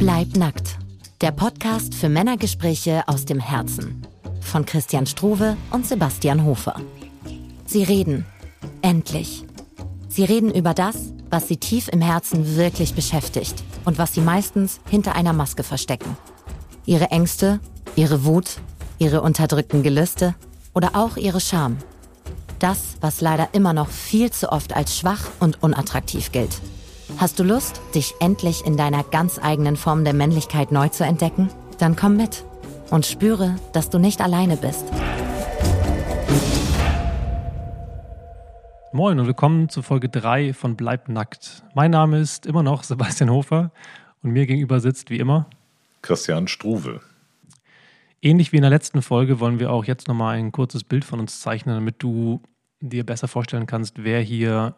Bleib nackt. Der Podcast für Männergespräche aus dem Herzen. Von Christian Struve und Sebastian Hofer. Sie reden. Endlich. Sie reden über das, was sie tief im Herzen wirklich beschäftigt und was sie meistens hinter einer Maske verstecken. Ihre Ängste, ihre Wut, ihre unterdrückten Gelüste oder auch ihre Scham. Das, was leider immer noch viel zu oft als schwach und unattraktiv gilt. Hast du Lust, dich endlich in deiner ganz eigenen Form der Männlichkeit neu zu entdecken? Dann komm mit und spüre, dass du nicht alleine bist. Moin und willkommen zu Folge 3 von Bleib nackt. Mein Name ist immer noch Sebastian Hofer und mir gegenüber sitzt wie immer Christian Struve. Ähnlich wie in der letzten Folge wollen wir auch jetzt nochmal ein kurzes Bild von uns zeichnen, damit du dir besser vorstellen kannst, wer hier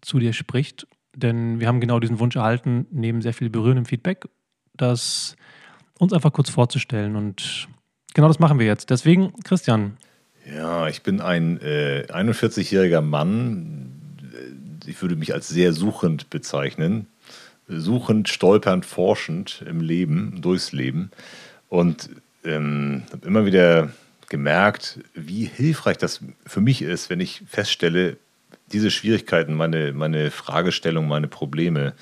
zu dir spricht. Denn wir haben genau diesen Wunsch erhalten, neben sehr viel berührendem Feedback, das uns einfach kurz vorzustellen. Und genau das machen wir jetzt. Deswegen, Christian. Ja, ich bin ein äh, 41-jähriger Mann. Ich würde mich als sehr suchend bezeichnen. Suchend, stolpernd, forschend im Leben, durchs Leben. Und ähm, habe immer wieder gemerkt, wie hilfreich das für mich ist, wenn ich feststelle, diese Schwierigkeiten, meine, meine Fragestellung, meine Probleme,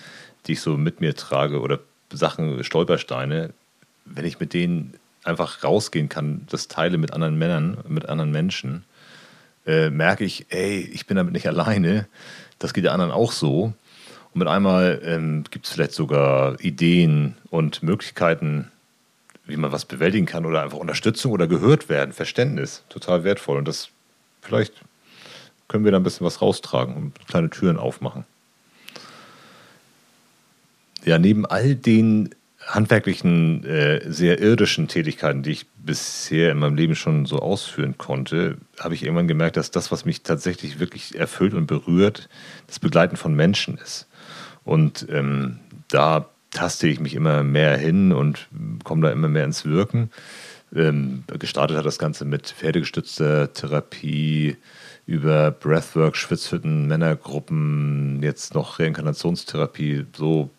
die ich so mit mir trage oder Sachen, Stolpersteine, wenn ich mit denen einfach rausgehen kann, das teile mit anderen Männern, mit anderen Menschen, äh, merke ich, ey, ich bin damit nicht alleine, das geht der anderen auch so. Und mit einmal ähm, gibt es vielleicht sogar Ideen und Möglichkeiten, wie man was bewältigen kann oder einfach Unterstützung oder gehört werden, Verständnis, total wertvoll. Und das vielleicht können wir da ein bisschen was raustragen und kleine Türen aufmachen. Ja, neben all den handwerklichen, äh, sehr irdischen Tätigkeiten, die ich bisher in meinem Leben schon so ausführen konnte, habe ich irgendwann gemerkt, dass das, was mich tatsächlich wirklich erfüllt und berührt, das Begleiten von Menschen ist. Und ähm, da taste ich mich immer mehr hin und komme da immer mehr ins Wirken. Ähm, gestartet hat das Ganze mit pferdegestützter Therapie, über Breathwork, Schwitzhütten, Männergruppen, jetzt noch Reinkarnationstherapie. So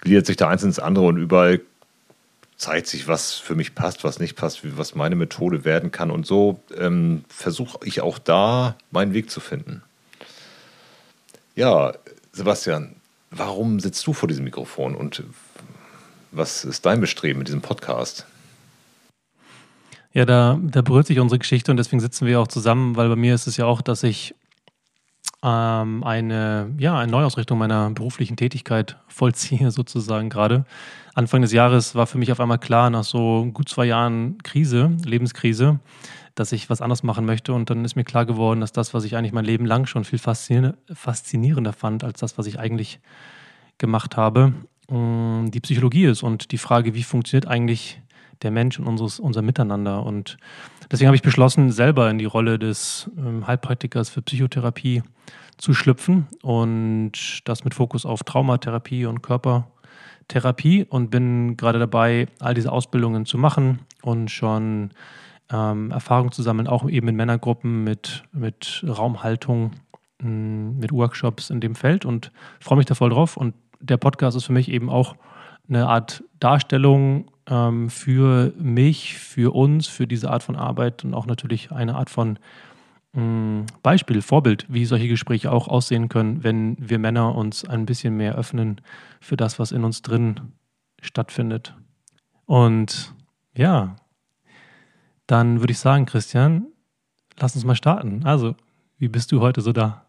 gliedert sich da eins ins andere und überall zeigt sich, was für mich passt, was nicht passt, was meine Methode werden kann. Und so ähm, versuche ich auch da meinen Weg zu finden. Ja, Sebastian, Warum sitzt du vor diesem Mikrofon und was ist dein Bestreben mit diesem Podcast? Ja, da, da berührt sich unsere Geschichte und deswegen sitzen wir auch zusammen, weil bei mir ist es ja auch, dass ich ähm, eine, ja, eine Neuausrichtung meiner beruflichen Tätigkeit vollziehe, sozusagen gerade. Anfang des Jahres war für mich auf einmal klar, nach so gut zwei Jahren Krise, Lebenskrise, dass ich was anderes machen möchte. Und dann ist mir klar geworden, dass das, was ich eigentlich mein Leben lang schon viel faszinierender fand, als das, was ich eigentlich gemacht habe, mm, die Psychologie ist und die Frage, wie funktioniert eigentlich der Mensch und unseres, unser Miteinander. Und deswegen habe ich beschlossen, selber in die Rolle des ähm, Heilpraktikers für Psychotherapie zu schlüpfen und das mit Fokus auf Traumatherapie und Körpertherapie und bin gerade dabei, all diese Ausbildungen zu machen und schon ähm, Erfahrung zu sammeln, auch eben in Männergruppen mit, mit Raumhaltung, mh, mm, mit Workshops in dem Feld und freue mich da voll drauf. Und der Podcast ist für mich eben auch eine Art Darstellung ähm, für mich, für uns, für diese Art von Arbeit und auch natürlich eine Art von mh, mm, Beispiel, Vorbild, wie solche Gespräche auch aussehen können, wenn wir Männer uns ein bisschen mehr öffnen für das, was in uns drin stattfindet. Und ja, dann würde ich sagen, Christian, lass uns mal starten. Also, wie bist du heute so da?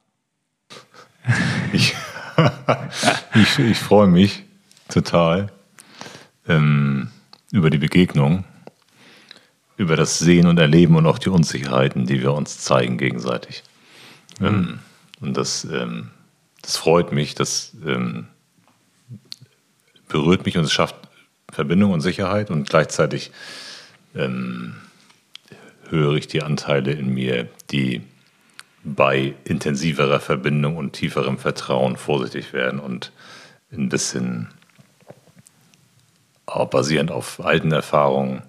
Ich, ich, ich freue mich total ähm, über die Begegnung, über das Sehen und Erleben und auch die Unsicherheiten, die wir uns zeigen gegenseitig. Mhm. Ähm, und das, ähm, das freut mich, das ähm, berührt mich und es schafft Verbindung und Sicherheit und gleichzeitig ähm, höre ich die Anteile in mir, die bei intensiverer Verbindung und tieferem Vertrauen vorsichtig werden und ein bisschen auch basierend auf alten Erfahrungen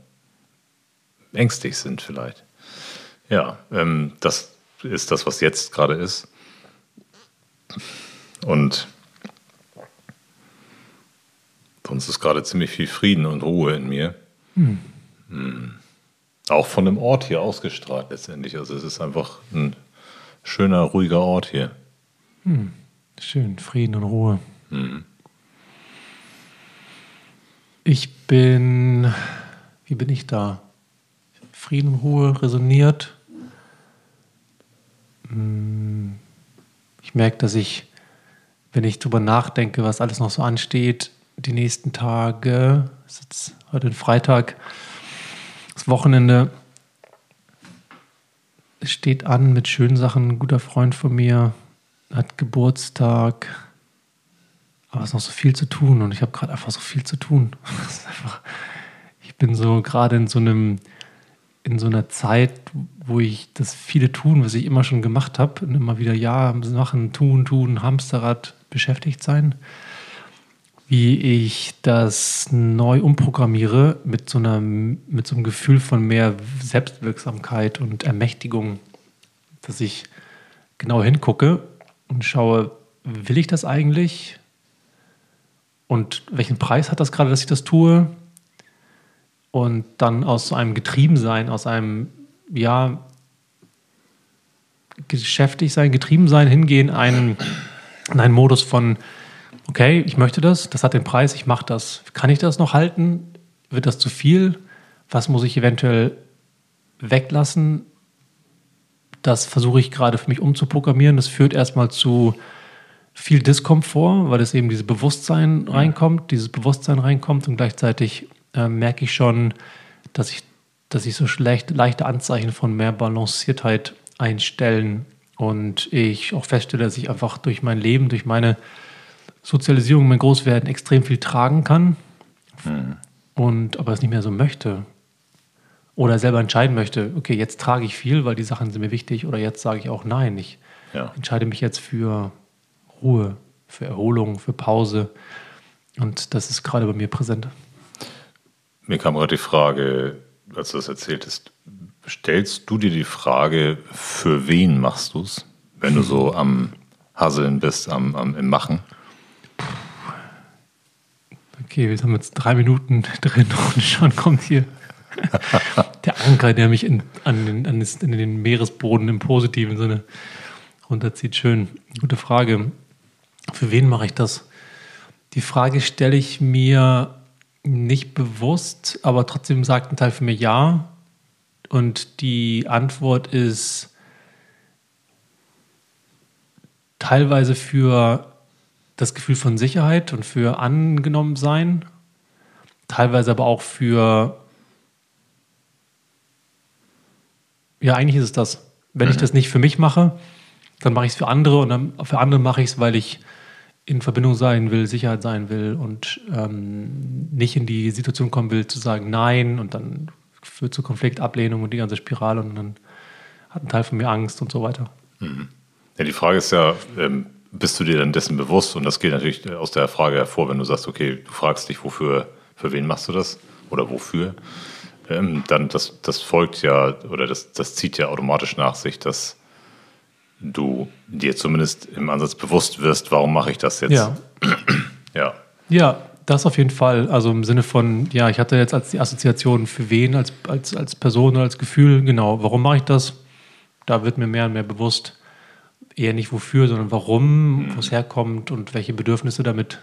ängstlich sind vielleicht. Ja, ähm, das ist das, was jetzt gerade ist. Und so es ist gerade ziemlich viel Frieden und Ruhe in mir. Hm. Hm. Auch von dem Ort hier ausgestrahlt letztendlich. Also es ist einfach ein schöner, ruhiger Ort hier. Hm. Schön, Frieden und Ruhe. Ich bin, wie bin ich da? Frieden Ruhe resoniert. Hm. Ich merke, dass ich, wenn ich drüber nachdenke, was alles noch so ansteht, die nächsten Tage, ist jetzt heute ein Freitag, das Wochenende steht an mit schönen Sachen. Ein guter Freund von mir hat Geburtstag, aber es ist noch so viel zu tun und ich habe gerade einfach so viel zu tun. Einfach, ich bin so gerade in so einem in so einer Zeit, wo ich das viele tun, was ich immer schon gemacht habe, und immer wieder ja machen, tun, tun, Hamsterrad beschäftigt sein, wie ich das neu umprogrammiere mit so einer mit so einem Gefühl von mehr Selbstwirksamkeit und Ermächtigung, dass ich genau hingucke und schaue, will ich das eigentlich? Und welchen Preis hat das gerade, dass ich das tue? und dann aus so einem Getriebensein, aus einem, ja, geschäftig sein, getrieben sein, hingehen, einen, in einen Modus von, okay, ich möchte das, das hat den Preis, ich mache das. Kann ich das noch halten? Wird das zu viel? Was muss ich eventuell weglassen? Das versuche ich gerade für mich umzuprogrammieren. Das führt erstmal zu viel Diskomfort, weil es eben dieses Bewusstsein reinkommt, dieses Bewusstsein reinkommt und gleichzeitig äh, merke ich schon, dass ich, dass ich so schlecht, leichte Anzeichen von mehr Balanciertheit einstellen und ich auch feststelle, dass ich einfach durch mein Leben, durch meine Sozialisierung, mein Großwerden extrem viel tragen kann mhm. und aber es nicht mehr so möchte oder selber entscheiden möchte, okay, jetzt trage ich viel, weil die Sachen sind mir wichtig oder jetzt sage ich auch nein, ich ja. entscheide mich jetzt für Ruhe, für Erholung, für Pause und das ist gerade bei mir präsent. Mir kam gerade die Frage, als du das erzähltest, stellst du dir die Frage, für wen machst du es, wenn du so am Hasseln bist, am, am im Machen? Okay, wir haben jetzt drei Minuten drin und schon kommt hier der Anker, der mich in, an den, an in den Meeresboden im positiven Sinne runterzieht. Schön. Gute Frage. Für wen mache ich das? Die Frage stelle ich mir nicht bewusst, aber trotzdem sagt ein Teil für mich ja. Und die Antwort ist teilweise für das Gefühl von Sicherheit und für angenommen sein, teilweise aber auch für ja, eigentlich ist es das. Wenn mhm. ich das nicht für mich mache, dann mache ich es für andere und dann für andere mache ich es, weil ich in Verbindung sein will, Sicherheit sein will und ähm, nicht in die Situation kommen will, zu sagen Nein und dann führt zu Konflikt, Ablehnung und die ganze Spirale und dann hat ein Teil von mir Angst und so weiter. Mhm. Ja, die Frage ist ja, ähm, bist du dir dann dessen bewusst? Und das geht natürlich aus der Frage hervor, wenn du sagst, okay, du fragst dich, wofür, für wen machst du das oder wofür? Ähm, dann das, das folgt ja oder das, das zieht ja automatisch nach sich, dass du dir zumindest im Ansatz bewusst wirst, warum mache ich das jetzt? Ja. ja. Ja, das auf jeden Fall. Also im Sinne von, ja, ich hatte jetzt als die Assoziation für wen, als, als, als Person oder als Gefühl, genau, warum mache ich das? Da wird mir mehr und mehr bewusst, eher nicht wofür, sondern warum, mhm. wo es herkommt und welche Bedürfnisse damit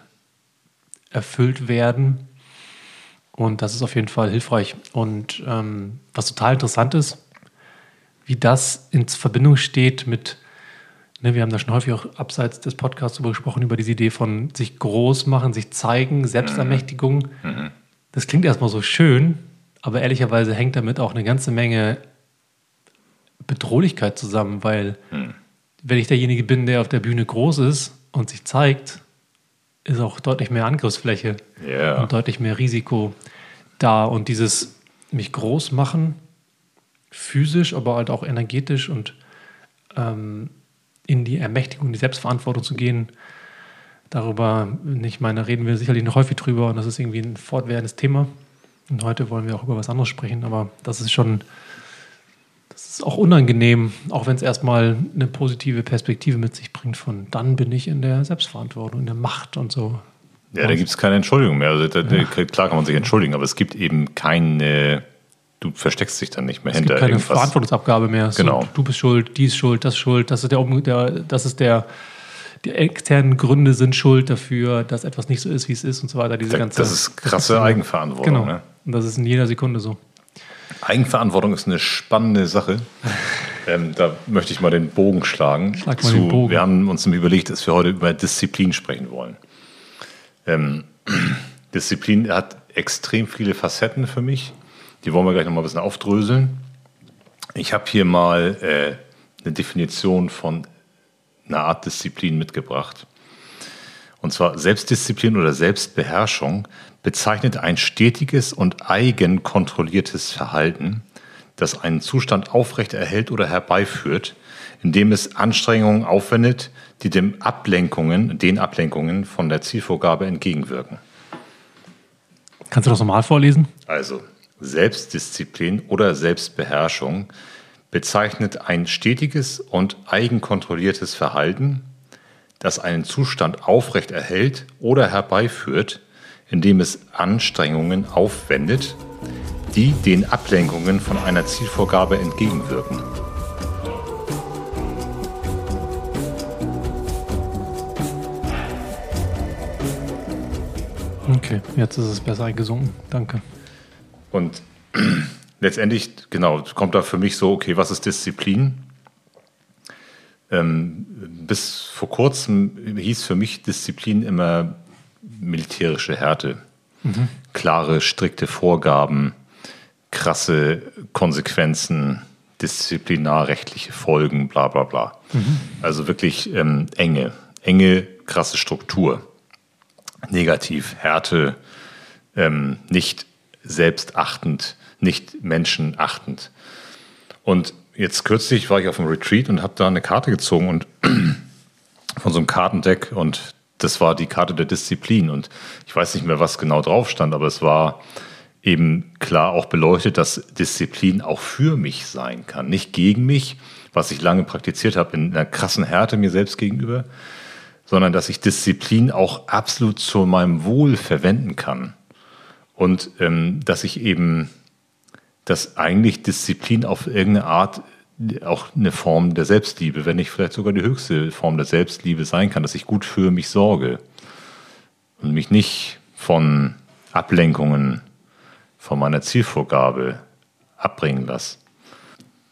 erfüllt werden. Und das ist auf jeden Fall hilfreich. Und ähm, was total interessant ist, wie das in Verbindung steht mit wir haben da schon häufig auch abseits des Podcasts darüber gesprochen, über diese Idee von sich groß machen, sich zeigen, Selbstermächtigung. Mhm. Das klingt erstmal so schön, aber ehrlicherweise hängt damit auch eine ganze Menge Bedrohlichkeit zusammen, weil mhm. wenn ich derjenige bin, der auf der Bühne groß ist und sich zeigt, ist auch deutlich mehr Angriffsfläche yeah. und deutlich mehr Risiko da. Und dieses mich groß machen, physisch, aber halt auch energetisch und ähm, in die Ermächtigung, die Selbstverantwortung zu gehen. Darüber, ich meine, reden wir sicherlich noch häufig drüber und das ist irgendwie ein fortwährendes Thema. Und heute wollen wir auch über was anderes sprechen, aber das ist schon, das ist auch unangenehm, auch wenn es erstmal eine positive Perspektive mit sich bringt von dann bin ich in der Selbstverantwortung, in der Macht und so. Ja, da gibt es keine Entschuldigung mehr. Also da, ja. Klar kann man sich entschuldigen, aber es gibt eben keine, du versteckst dich dann nicht mehr es hinter gibt keine irgendwas. Verantwortungsabgabe mehr. Genau. So, du bist schuld, die ist schuld, das ist schuld, das ist der, der, das ist der, die externen Gründe sind schuld dafür, dass etwas nicht so ist, wie es ist und so weiter. Diese ganze, das ist krasse Eigenverantwortung. Genau. Ne? Und das ist in jeder Sekunde so. Eigenverantwortung ist eine spannende Sache. Ähm, da möchte ich mal den Bogen schlagen. Schlag mal zu, den Bogen. Wir haben uns überlegt, dass wir heute über Disziplin sprechen wollen. Ähm, Disziplin hat extrem viele Facetten für mich. Die wollen wir gleich noch mal ein bisschen aufdröseln. Ich habe hier mal äh, eine Definition von einer Art Disziplin mitgebracht. Und zwar Selbstdisziplin oder Selbstbeherrschung bezeichnet ein stetiges und eigenkontrolliertes Verhalten, das einen Zustand aufrecht erhält oder herbeiführt, indem es Anstrengungen aufwendet, die dem Ablenkungen, den Ablenkungen von der Zielvorgabe entgegenwirken. Kannst du das nochmal vorlesen? Also, Selbstdisziplin oder Selbstbeherrschung bezeichnet ein stetiges und eigenkontrolliertes Verhalten, das einen Zustand aufrecht erhält oder herbeiführt, indem es Anstrengungen aufwendet, die den Ablenkungen von einer Zielvorgabe entgegenwirken. Okay, jetzt ist es besser eingesungen. Danke. Und letztendlich, genau, kommt da für mich so, okay, was ist Disziplin? Ähm, bis vor kurzem hieß für mich Disziplin immer militärische Härte. Mhm. Klare, strikte Vorgaben, krasse Konsequenzen, disziplinarrechtliche Folgen, bla bla bla. Mhm. Also wirklich ähm, enge, enge, krasse Struktur. Negativ, Härte, ähm, nicht selbstachtend, nicht menschenachtend. Und jetzt kürzlich war ich auf einem Retreat und habe da eine Karte gezogen und von so einem Kartendeck und das war die Karte der Disziplin und ich weiß nicht mehr, was genau drauf stand, aber es war eben klar auch beleuchtet, dass Disziplin auch für mich sein kann, nicht gegen mich, was ich lange praktiziert habe in einer krassen Härte mir selbst gegenüber, sondern dass ich Disziplin auch absolut zu meinem Wohl verwenden kann und ähm, dass ich eben, dass eigentlich Disziplin auf irgendeine Art auch eine Form der Selbstliebe, wenn nicht vielleicht sogar die höchste Form der Selbstliebe sein kann, dass ich gut für mich sorge und mich nicht von Ablenkungen von meiner Zielvorgabe abbringen lasse.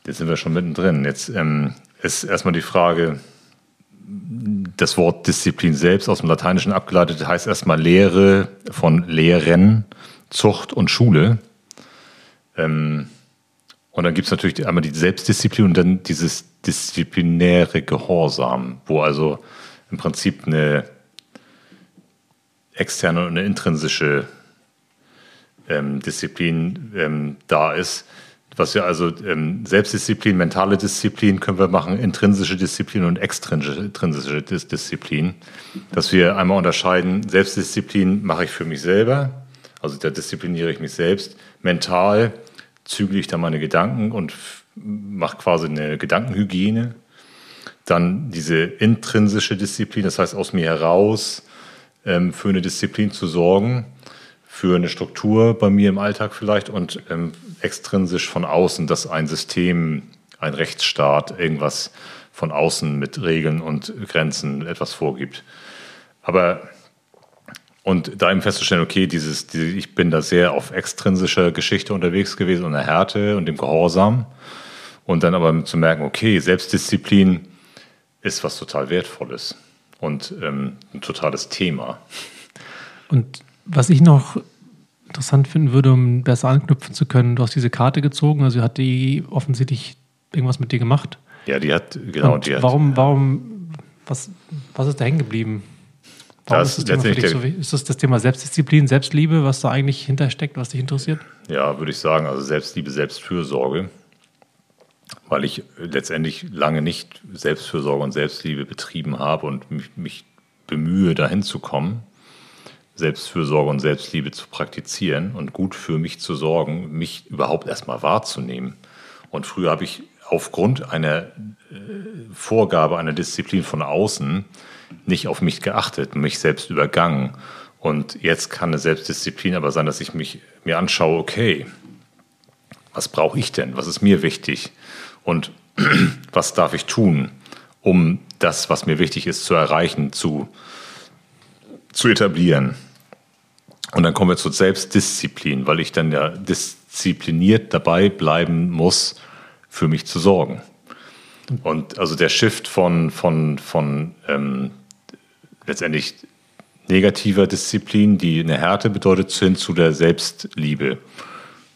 Jetzt sind wir schon mittendrin. Jetzt ähm, ist erstmal die Frage, das Wort Disziplin selbst aus dem Lateinischen abgeleitet heißt erstmal Lehre von Lehren, Zucht und Schule. Ähm, und dann gibt es natürlich einmal die Selbstdisziplin und dann dieses disziplinäre Gehorsam, wo also im Prinzip eine externe und eine intrinsische ähm, Disziplin ähm, da ist. Was wir also ähm, Selbstdisziplin, mentale Disziplin können wir machen, intrinsische Disziplin und extrinsische Disziplin. Dass wir einmal unterscheiden, Selbstdisziplin mache ich für mich selber, also da diszipliniere ich mich selbst. Mental zügle ich da meine Gedanken und mache quasi eine Gedankenhygiene. Dann diese intrinsische Disziplin, das heißt aus mir heraus ähm, für eine Disziplin zu sorgen, für eine Struktur bei mir im Alltag vielleicht und ähm, extrinsisch von außen, dass ein System, ein Rechtsstaat irgendwas von außen mit Regeln und Grenzen etwas vorgibt. Aber und da eben festzustellen, okay, dieses, diese, ich bin da sehr auf extrinsischer Geschichte unterwegs gewesen und der Härte und dem Gehorsam. Und dann aber zu merken, okay, Selbstdisziplin ist was total Wertvolles und ähm, ein totales Thema. Und was ich noch interessant finden würde, um besser anknüpfen zu können, du hast diese Karte gezogen, also hat die offensichtlich irgendwas mit dir gemacht. Ja, die hat, genau, und die hat. Warum, warum, was, was ist da hängen geblieben? Warum ist, das Thema für dich so Ist das das Thema Selbstdisziplin, Selbstliebe, was da eigentlich hintersteckt, was dich interessiert? Ja, würde ich sagen. Also Selbstliebe, Selbstfürsorge. Weil ich letztendlich lange nicht Selbstfürsorge und Selbstliebe betrieben habe und mich, mich bemühe, dahin zu kommen, Selbstfürsorge und Selbstliebe zu praktizieren und gut für mich zu sorgen, mich überhaupt erstmal wahrzunehmen. Und früher habe ich aufgrund einer äh, Vorgabe, einer Disziplin von außen nicht auf mich geachtet, mich selbst übergangen Und jetzt kann eine Selbstdisziplin aber sein, dass ich mich mir anschaue, okay, was brauche ich denn? Was ist mir wichtig? Und was darf ich tun, um das, was mir wichtig ist, zu erreichen, zu, zu etablieren? Und dann kommen wir zur Selbstdisziplin, weil ich dann ja diszipliniert dabei bleiben muss, für mich zu sorgen. Und also der Shift von, von, von ähm, letztendlich negativer Disziplin, die eine Härte bedeutet, hin zu der Selbstliebe.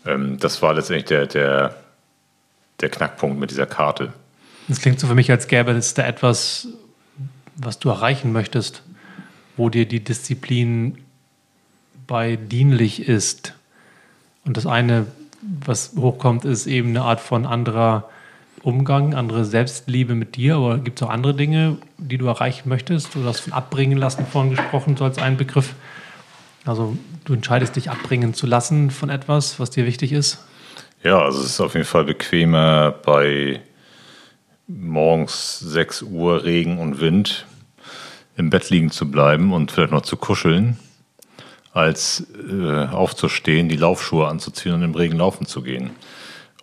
Ähm, das war letztendlich der, der, der Knackpunkt mit dieser Karte. Das klingt so für mich, als gäbe es da etwas, was du erreichen möchtest, wo dir die Disziplin bei dienlich ist. Und das eine, was hochkommt, ist eben eine Art von anderer Umgang, andere Selbstliebe mit dir, aber gibt es auch andere Dinge, die du erreichen möchtest? Du hast von abbringen lassen vorhin gesprochen, so als ein Begriff. Also du entscheidest dich abbringen zu lassen von etwas, was dir wichtig ist? Ja, also es ist auf jeden Fall bequemer bei morgens 6 Uhr Regen und Wind im Bett liegen zu bleiben und vielleicht noch zu kuscheln, als äh, aufzustehen, die Laufschuhe anzuziehen und im Regen laufen zu gehen.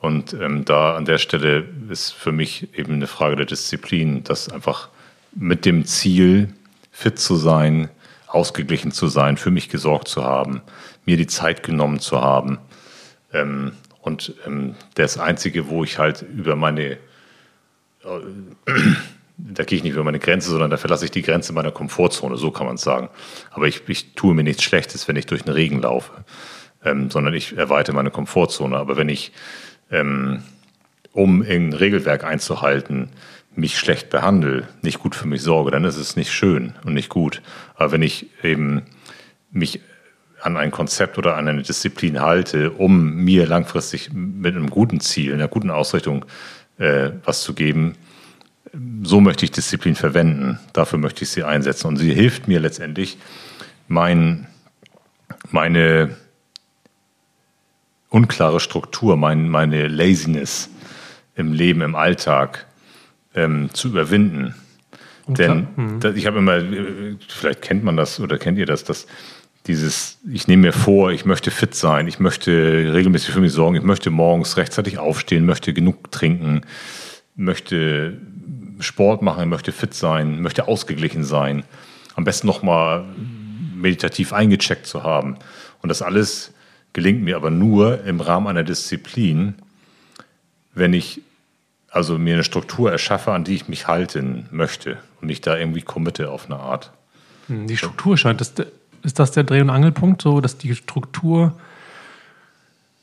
Und ähm, da an der Stelle ist für mich eben eine Frage der Disziplin, das einfach mit dem Ziel, fit zu sein, ausgeglichen zu sein, für mich gesorgt zu haben, mir die Zeit genommen zu haben. Ähm, und ähm, das Einzige, wo ich halt über meine, äh, da gehe ich nicht über meine Grenze, sondern da verlasse ich die Grenze meiner Komfortzone, so kann man es sagen. Aber ich, ich tue mir nichts Schlechtes, wenn ich durch den Regen laufe, ähm, sondern ich erweitere meine Komfortzone. Aber wenn ich ähm, um ein Regelwerk einzuhalten, mich schlecht behandle, nicht gut für mich sorge, dann ist es nicht schön und nicht gut. Aber wenn ich eben mich an ein Konzept oder an eine Disziplin halte, um mir langfristig mit einem guten Ziel, einer guten Ausrichtung äh, was zu geben, so möchte ich Disziplin verwenden. Dafür möchte ich sie einsetzen. Und sie hilft mir letztendlich, mein, meine unklare Struktur, mein, meine Laziness im Leben, im Alltag ähm, zu überwinden. Denn mhm. das, ich habe immer, vielleicht kennt man das oder kennt ihr das, dass dieses, ich nehme mir vor, ich möchte fit sein, ich möchte regelmäßig für mich sorgen, ich möchte morgens rechtzeitig aufstehen, möchte genug trinken, möchte Sport machen, möchte fit sein, möchte ausgeglichen sein, am besten nochmal meditativ eingecheckt zu haben. Und das alles gelingt mir aber nur im Rahmen einer Disziplin, wenn ich also mir eine Struktur erschaffe, an die ich mich halten möchte und mich da irgendwie committe auf eine Art. Hm, die Struktur scheint, das, ist das der Dreh- und Angelpunkt, so dass die Struktur,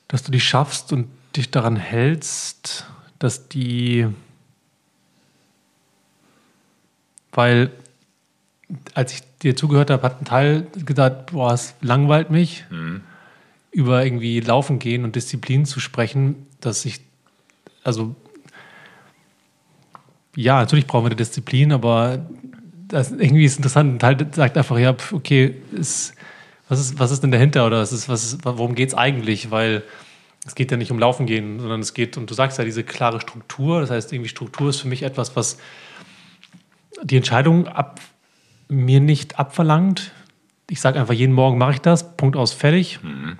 dass du die schaffst und dich daran hältst, dass die, weil als ich dir zugehört habe, hat ein Teil gesagt, boah, es langweilt mich. Mhm über irgendwie Laufen gehen und Disziplin zu sprechen, dass ich, also ja, natürlich brauchen wir eine Disziplin, aber das irgendwie ist interessant. Ein Teil sagt einfach, ja, okay, ist, was, ist, was ist denn dahinter oder was ist, was ist, worum geht es eigentlich? Weil es geht ja nicht um Laufen gehen, sondern es geht, und du sagst ja, diese klare Struktur. Das heißt, irgendwie Struktur ist für mich etwas, was die Entscheidung ab, mir nicht abverlangt. Ich sage einfach, jeden Morgen mache ich das, Punkt aus, fertig. Mhm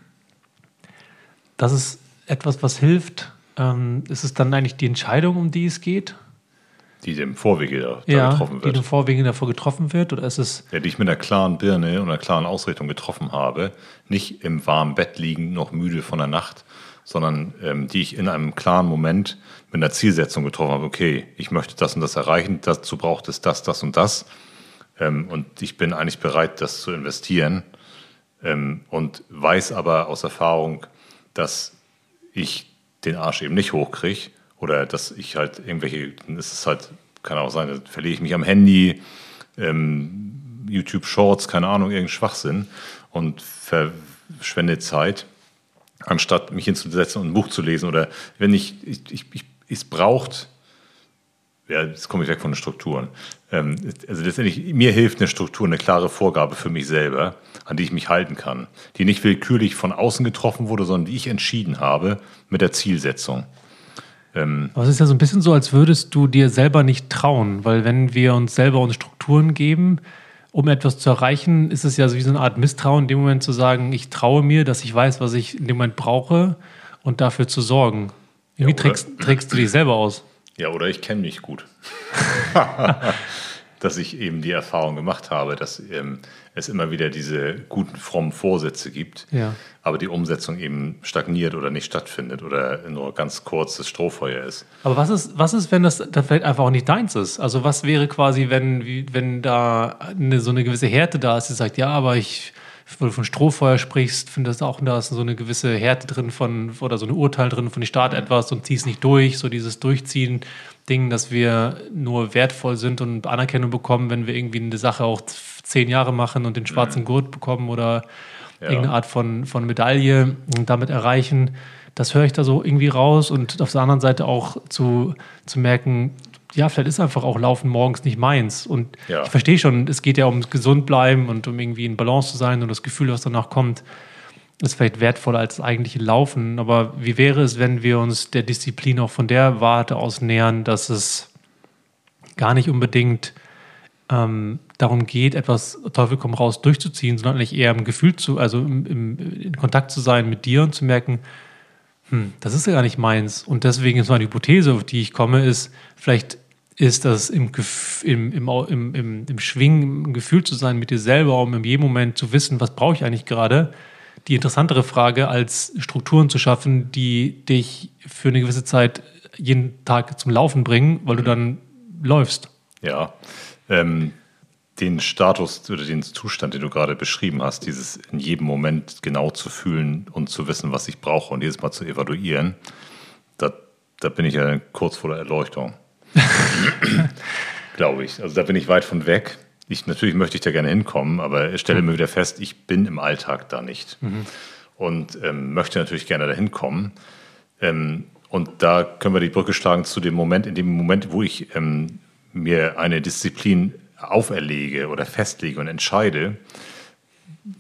das ist etwas, was hilft. Ähm, ist es dann eigentlich die Entscheidung, um die es geht? Die dem Vorwege da, ja, getroffen wird. Die dem Vorwege davor getroffen wird? Oder ist es. Ja, die ich mit einer klaren Birne und einer klaren Ausrichtung getroffen habe. Nicht im warmen Bett liegen, noch müde von der Nacht, sondern ähm, die ich in einem klaren Moment mit einer Zielsetzung getroffen habe. Okay, ich möchte das und das erreichen, dazu braucht es das, das und das. Ähm, und ich bin eigentlich bereit, das zu investieren. Ähm, und weiß aber aus Erfahrung, dass ich den Arsch eben nicht hochkriege oder dass ich halt irgendwelche, es ist halt, kann auch sein, da verliere ich mich am Handy, ähm, YouTube Shorts, keine Ahnung, irgendein Schwachsinn und verschwende Zeit, anstatt mich hinzusetzen und ein Buch zu lesen oder wenn ich, ich, ich, ich es braucht, ja, jetzt komme ich weg von den Strukturen. Ähm, also letztendlich, mir hilft eine Struktur, eine klare Vorgabe für mich selber, an die ich mich halten kann, die nicht willkürlich von außen getroffen wurde, sondern die ich entschieden habe mit der Zielsetzung. Ähm, Aber es ist ja so ein bisschen so, als würdest du dir selber nicht trauen, weil wenn wir uns selber uns Strukturen geben um etwas zu erreichen, ist es ja so wie so eine Art Misstrauen, in dem Moment zu sagen, ich traue mir, dass ich weiß, was ich in dem Moment brauche und dafür zu sorgen. Wie ja, trägst, trägst du dich selber aus? Ja, oder ich kenne mich gut. dass ich eben die Erfahrung gemacht habe, dass ähm, es immer wieder diese guten, frommen Vorsätze gibt, ja. aber die Umsetzung eben stagniert oder nicht stattfindet oder nur ganz kurzes Strohfeuer ist. Aber was ist, was ist wenn das dann vielleicht einfach auch nicht deins ist? Also was wäre quasi, wenn, wenn da eine, so eine gewisse Härte da ist, die sagt, ja, aber ich wo du von Strohfeuer sprichst, finde das auch, da ist so eine gewisse Härte drin von, oder so ein Urteil drin von, ich starte etwas und zieh's nicht durch, so dieses Durchziehen Ding, dass wir nur wertvoll sind und Anerkennung bekommen, wenn wir irgendwie eine Sache auch zehn Jahre machen und den schwarzen mhm. Gurt bekommen oder ja. irgendeine Art von, von Medaille und damit erreichen. Das höre ich da so irgendwie raus und auf der anderen Seite auch zu, zu merken, ja, vielleicht ist einfach auch Laufen morgens nicht meins. Und ja. ich verstehe schon, es geht ja um gesund bleiben und um irgendwie in Balance zu sein und das Gefühl, was danach kommt, ist vielleicht wertvoller als das eigentliche Laufen. Aber wie wäre es, wenn wir uns der Disziplin auch von der Warte aus nähern, dass es gar nicht unbedingt ähm, darum geht, etwas Teufel komm raus durchzuziehen, sondern eigentlich eher im Gefühl zu, also im, im, in Kontakt zu sein mit dir und zu merken, hm, das ist ja gar nicht meins. Und deswegen ist meine Hypothese, auf die ich komme, ist, vielleicht ist das im, im, im, im, im Schwingen, im Gefühl zu sein mit dir selber, um in jedem Moment zu wissen, was brauche ich eigentlich gerade, die interessantere Frage, als Strukturen zu schaffen, die dich für eine gewisse Zeit jeden Tag zum Laufen bringen, weil du dann läufst. Ja, ähm, den Status oder den Zustand, den du gerade beschrieben hast, dieses in jedem Moment genau zu fühlen und zu wissen, was ich brauche und jedes Mal zu evaluieren, da, da bin ich ja kurz vor der Erleuchtung. Glaube ich. Also da bin ich weit von weg. Ich, natürlich möchte ich da gerne hinkommen, aber ich stelle mir wieder fest, ich bin im Alltag da nicht. Mhm. Und ähm, möchte natürlich gerne dahin kommen. Ähm, und da können wir die Brücke schlagen zu dem Moment, in dem Moment, wo ich ähm, mir eine Disziplin auferlege oder festlege und entscheide,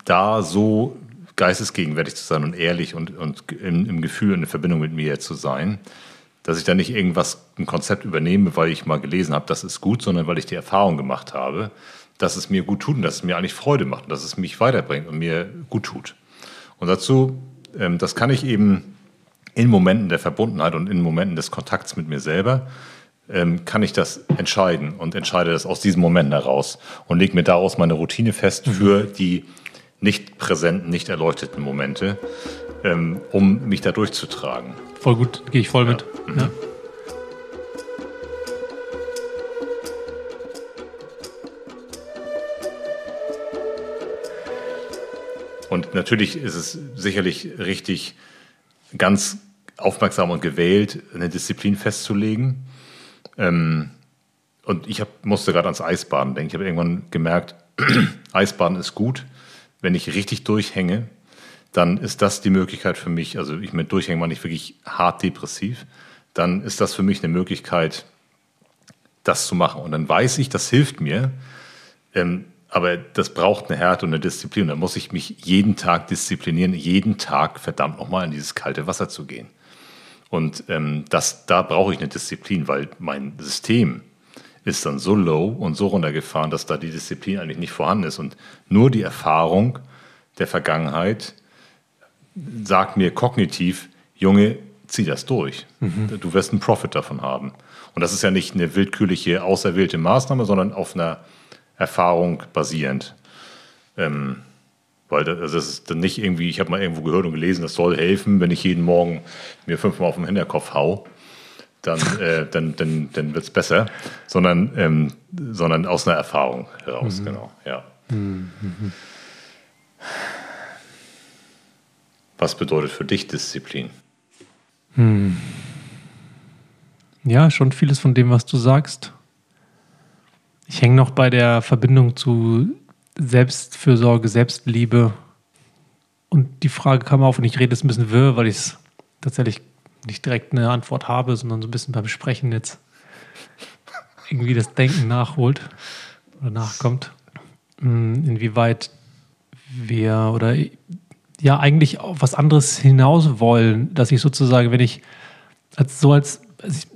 da so geistesgegenwärtig zu sein und ehrlich und, und im, im Gefühl und in Verbindung mit mir zu sein, dass ich da nicht irgendwas, ein Konzept übernehme, weil ich mal gelesen habe, das ist gut, sondern weil ich die Erfahrung gemacht habe, dass es mir gut tut und dass es mir eigentlich Freude macht und dass es mich weiterbringt und mir gut tut. Und dazu, ähm, das kann ich eben in Momenten der Verbundenheit und in Momenten des Kontakts mit mir selber, ähm, kann ich das entscheiden und entscheide das aus diesen Momenten heraus und lege mir daraus meine Routine fest mhm. für die nicht präsenten, nicht erleuchteten Momente, ähm, um mich da durchzutragen. Voll gut, gehe ich voll ja. mit. Mhm. Ja. Und natürlich ist es sicherlich richtig, ganz aufmerksam und gewählt eine Disziplin festzulegen. Ähm, und ich hab, musste gerade ans Eisbaden denken. Ich habe irgendwann gemerkt, Eisbaden ist gut. Wenn ich richtig durchhänge, dann ist das die Möglichkeit für mich, also ich mit Durchhängen meine ich wirklich hart depressiv, dann ist das für mich eine Möglichkeit, das zu machen. Und dann weiß ich, das hilft mir. Ähm, aber das braucht eine Härte und eine Disziplin. Da muss ich mich jeden Tag disziplinieren, jeden Tag verdammt nochmal in dieses kalte Wasser zu gehen. Und ähm, das, da brauche ich eine Disziplin, weil mein System ist dann so low und so runtergefahren, dass da die Disziplin eigentlich nicht vorhanden ist. Und nur die Erfahrung der Vergangenheit sagt mir kognitiv, Junge, zieh das durch. Mhm. Du wirst einen Profit davon haben. Und das ist ja nicht eine willkürliche, auserwählte Maßnahme, sondern auf einer Erfahrung basierend. Ähm, weil das, also ist dann nicht irgendwie, ich habe mal irgendwo gehört und gelesen, das soll helfen, wenn ich jeden Morgen mir fünfmal auf den Hinterkopf hau, dann, äh, dann, dann, dann wird es besser, sondern, ähm, sondern aus einer Erfahrung heraus, mhm. genau, ja. Mhm. Was bedeutet für dich Disziplin? Hm. Ja, schon vieles von dem, was du sagst. Ich hänge noch bei der Verbindung zu Selbstfürsorge, Selbstliebe. Und die Frage kam auf und ich rede jetzt ein bisschen wirr, weil ich es tatsächlich nicht direkt eine Antwort habe, sondern so ein bisschen beim Sprechen jetzt irgendwie das Denken nachholt oder nachkommt. Hm, inwieweit wir oder ja eigentlich auf was anderes hinaus wollen, dass ich sozusagen, wenn ich als so als, ich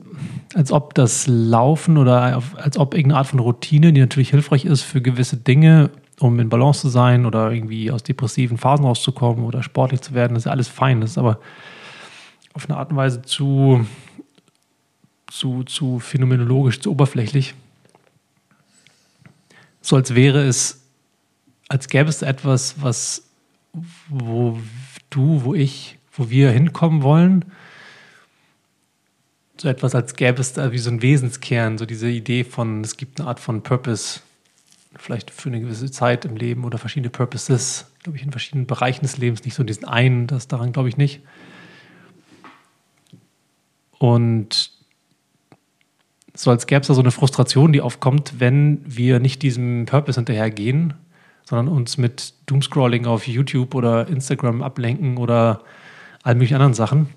als ob das Laufen oder als ob irgendeine Art von Routine, die natürlich hilfreich ist für gewisse Dinge, um in Balance zu sein oder irgendwie aus depressiven Phasen rauszukommen oder sportlich zu werden, das ist ja alles fein. Das ist aber auf eine Art und Weise zu, zu, zu phänomenologisch, zu oberflächlich. So als wäre es, als gäbe es etwas, was, wo du, wo ich, wo wir hinkommen wollen. So etwas, als gäbe es da wie so ein Wesenskern, so diese Idee von, es gibt eine Art von Purpose, vielleicht für eine gewisse Zeit im Leben oder verschiedene Purposes, glaube ich, in verschiedenen Bereichen des Lebens, nicht so diesen einen, das daran glaube ich nicht. Und so als gäbe es da so eine Frustration, die aufkommt, wenn wir nicht diesem Purpose hinterhergehen, sondern uns mit Doomscrolling auf YouTube oder Instagram ablenken oder all möglichen anderen Sachen.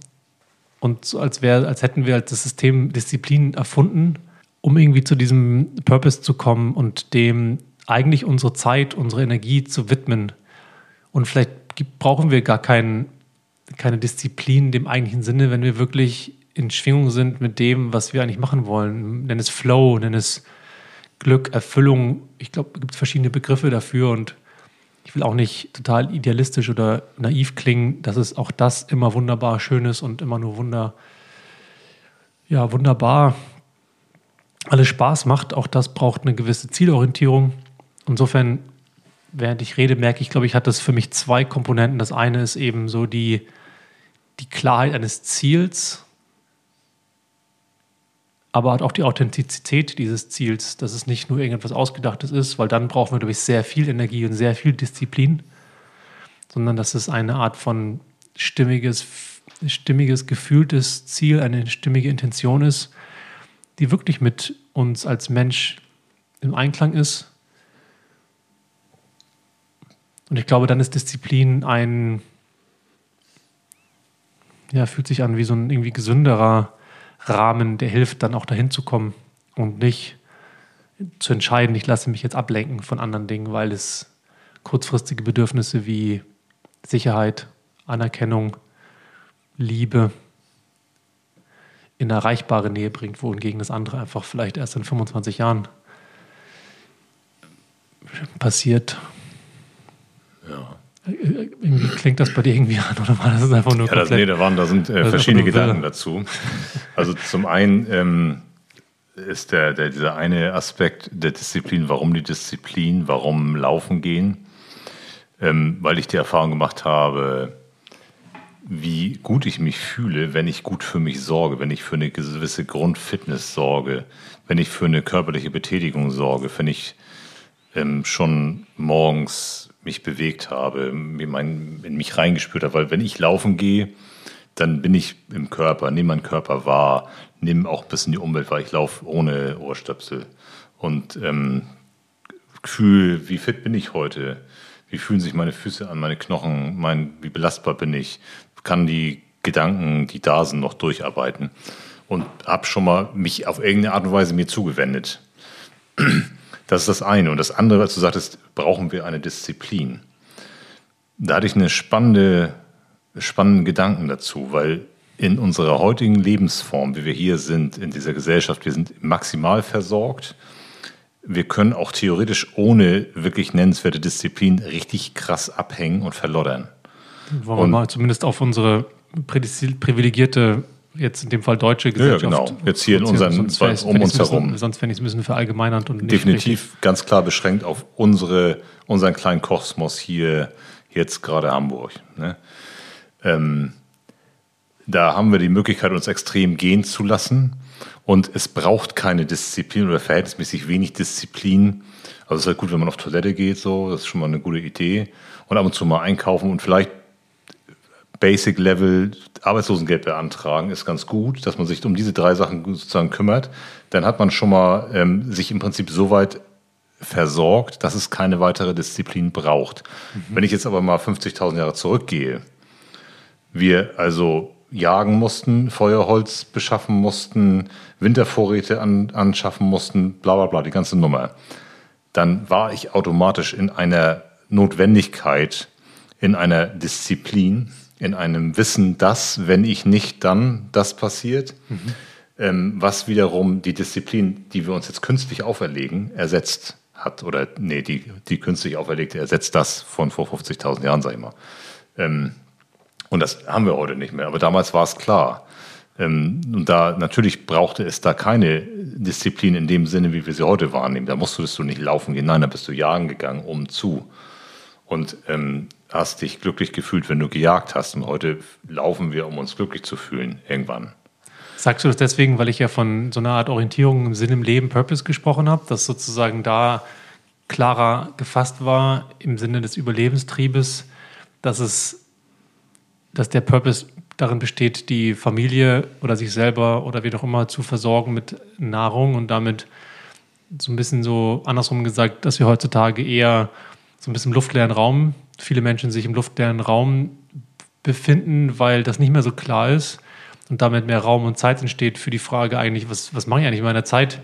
Und so als, wär, als hätten wir das System Disziplin erfunden, um irgendwie zu diesem Purpose zu kommen und dem eigentlich unsere Zeit, unsere Energie zu widmen. Und vielleicht brauchen wir gar kein, keine Disziplin in dem eigentlichen Sinne, wenn wir wirklich in Schwingung sind mit dem, was wir eigentlich machen wollen. Nenn es Flow, nenn es Glück, Erfüllung. Ich glaube, es gibt verschiedene Begriffe dafür und ich will auch nicht total idealistisch oder naiv klingen, dass es auch das immer wunderbar schön ist und immer nur wunder, ja, wunderbar alles Spaß macht. Auch das braucht eine gewisse Zielorientierung. Insofern, während ich rede, merke ich, glaube ich, hat das für mich zwei Komponenten. Das eine ist eben so die, die Klarheit eines Ziels aber hat auch die Authentizität dieses Ziels, dass es nicht nur irgendetwas Ausgedachtes ist, weil dann brauchen wir, glaube ich, sehr viel Energie und sehr viel Disziplin, sondern dass es eine Art von stimmiges, stimmiges, gefühltes Ziel, eine stimmige Intention ist, die wirklich mit uns als Mensch im Einklang ist. Und ich glaube, dann ist Disziplin ein, ja, fühlt sich an wie so ein irgendwie gesünderer Rahmen, der hilft, dann auch dahin zu kommen und nicht zu entscheiden, ich lasse mich jetzt ablenken von anderen Dingen, weil es kurzfristige Bedürfnisse wie Sicherheit, Anerkennung, Liebe in erreichbare Nähe bringt, wohingegen das andere einfach vielleicht erst in 25 Jahren passiert. Ja. Irgendwie klingt das bei dir irgendwie an oder war das einfach nur ja, das, nee, da, waren, da sind äh, verschiedene Gedanken dazu. Also zum einen ähm, ist der, der, dieser eine Aspekt der Disziplin, warum die Disziplin, warum Laufen gehen, ähm, weil ich die Erfahrung gemacht habe, wie gut ich mich fühle, wenn ich gut für mich sorge, wenn ich für eine gewisse Grundfitness sorge, wenn ich für eine körperliche Betätigung sorge, wenn ich ähm, schon morgens mich bewegt habe, in mich reingespürt habe. Weil wenn ich laufen gehe, dann bin ich im Körper, nehme meinen Körper wahr, nehme auch ein bisschen die Umwelt wahr. Ich laufe ohne Ohrstöpsel und ähm, fühle, wie fit bin ich heute? Wie fühlen sich meine Füße an, meine Knochen? Mein, wie belastbar bin ich? Kann die Gedanken, die da sind, noch durcharbeiten? Und habe schon mal mich auf irgendeine Art und Weise mir zugewendet. Das ist das eine. Und das andere, was du sagtest, brauchen wir eine Disziplin. Da hatte ich eine spannende, spannenden Gedanken dazu, weil in unserer heutigen Lebensform, wie wir hier sind, in dieser Gesellschaft, wir sind maximal versorgt. Wir können auch theoretisch ohne wirklich nennenswerte Disziplin richtig krass abhängen und verloddern. Wollen wir mal zumindest auf unsere privilegierte jetzt in dem Fall deutsche Gesellschaft. Ja, genau. Jetzt hier in unseren, sonst um uns herum. sonst fände ich es ein bisschen verallgemeinernd und nicht Definitiv richtig. ganz klar beschränkt auf unsere, unseren kleinen Kosmos hier, jetzt gerade Hamburg. Ne? Ähm, da haben wir die Möglichkeit, uns extrem gehen zu lassen. Und es braucht keine Disziplin oder verhältnismäßig wenig Disziplin. Also es ist halt gut, wenn man auf Toilette geht, so, das ist schon mal eine gute Idee. Und ab und zu mal einkaufen und vielleicht Basic Level Arbeitslosengeld beantragen, ist ganz gut, dass man sich um diese drei Sachen sozusagen kümmert. Dann hat man schon mal ähm, sich im Prinzip so weit versorgt, dass es keine weitere Disziplin braucht. Mhm. Wenn ich jetzt aber mal 50.000 Jahre zurückgehe, wir also jagen mussten, Feuerholz beschaffen mussten, Wintervorräte an, anschaffen mussten, bla bla bla, die ganze Nummer, dann war ich automatisch in einer Notwendigkeit, in einer Disziplin, in einem Wissen, dass, wenn ich nicht, dann das passiert. Mhm. ähm, was wiederum die Disziplin, die wir uns jetzt künstlich auferlegen, ersetzt hat. Oder nee, die, die künstlich auferlegte ersetzt das von vor 50.000 Jahren, sag ich mal. Ähm, und das haben wir heute nicht mehr. Aber damals war es klar. Ähm, und da natürlich brauchte es da keine Disziplin in dem Sinne, wie wir sie heute wahrnehmen. Da musstest du nicht laufen gehen, nein, da bist du jagen gegangen, um zu. Und ähm, hast dich glücklich gefühlt, wenn du gejagt hast. Und heute laufen wir, um uns glücklich zu fühlen, irgendwann. Sagst du das deswegen, weil ich ja von so einer Art Orientierung im Sinn im Leben, Purpose gesprochen habe, dass sozusagen da klarer gefasst war im Sinne des Überlebenstriebes, dass es, dass der Purpose darin besteht, die Familie oder sich selber oder wie auch immer zu versorgen mit Nahrung und damit so ein bisschen so andersrum gesagt, dass wir heutzutage eher so ein bisschen luftleeren Raum, viele Menschen sich im luftleeren Raum befinden, weil das nicht mehr so klar ist und damit mehr Raum und Zeit entsteht für die Frage eigentlich, was, was mache ich eigentlich in meiner Zeit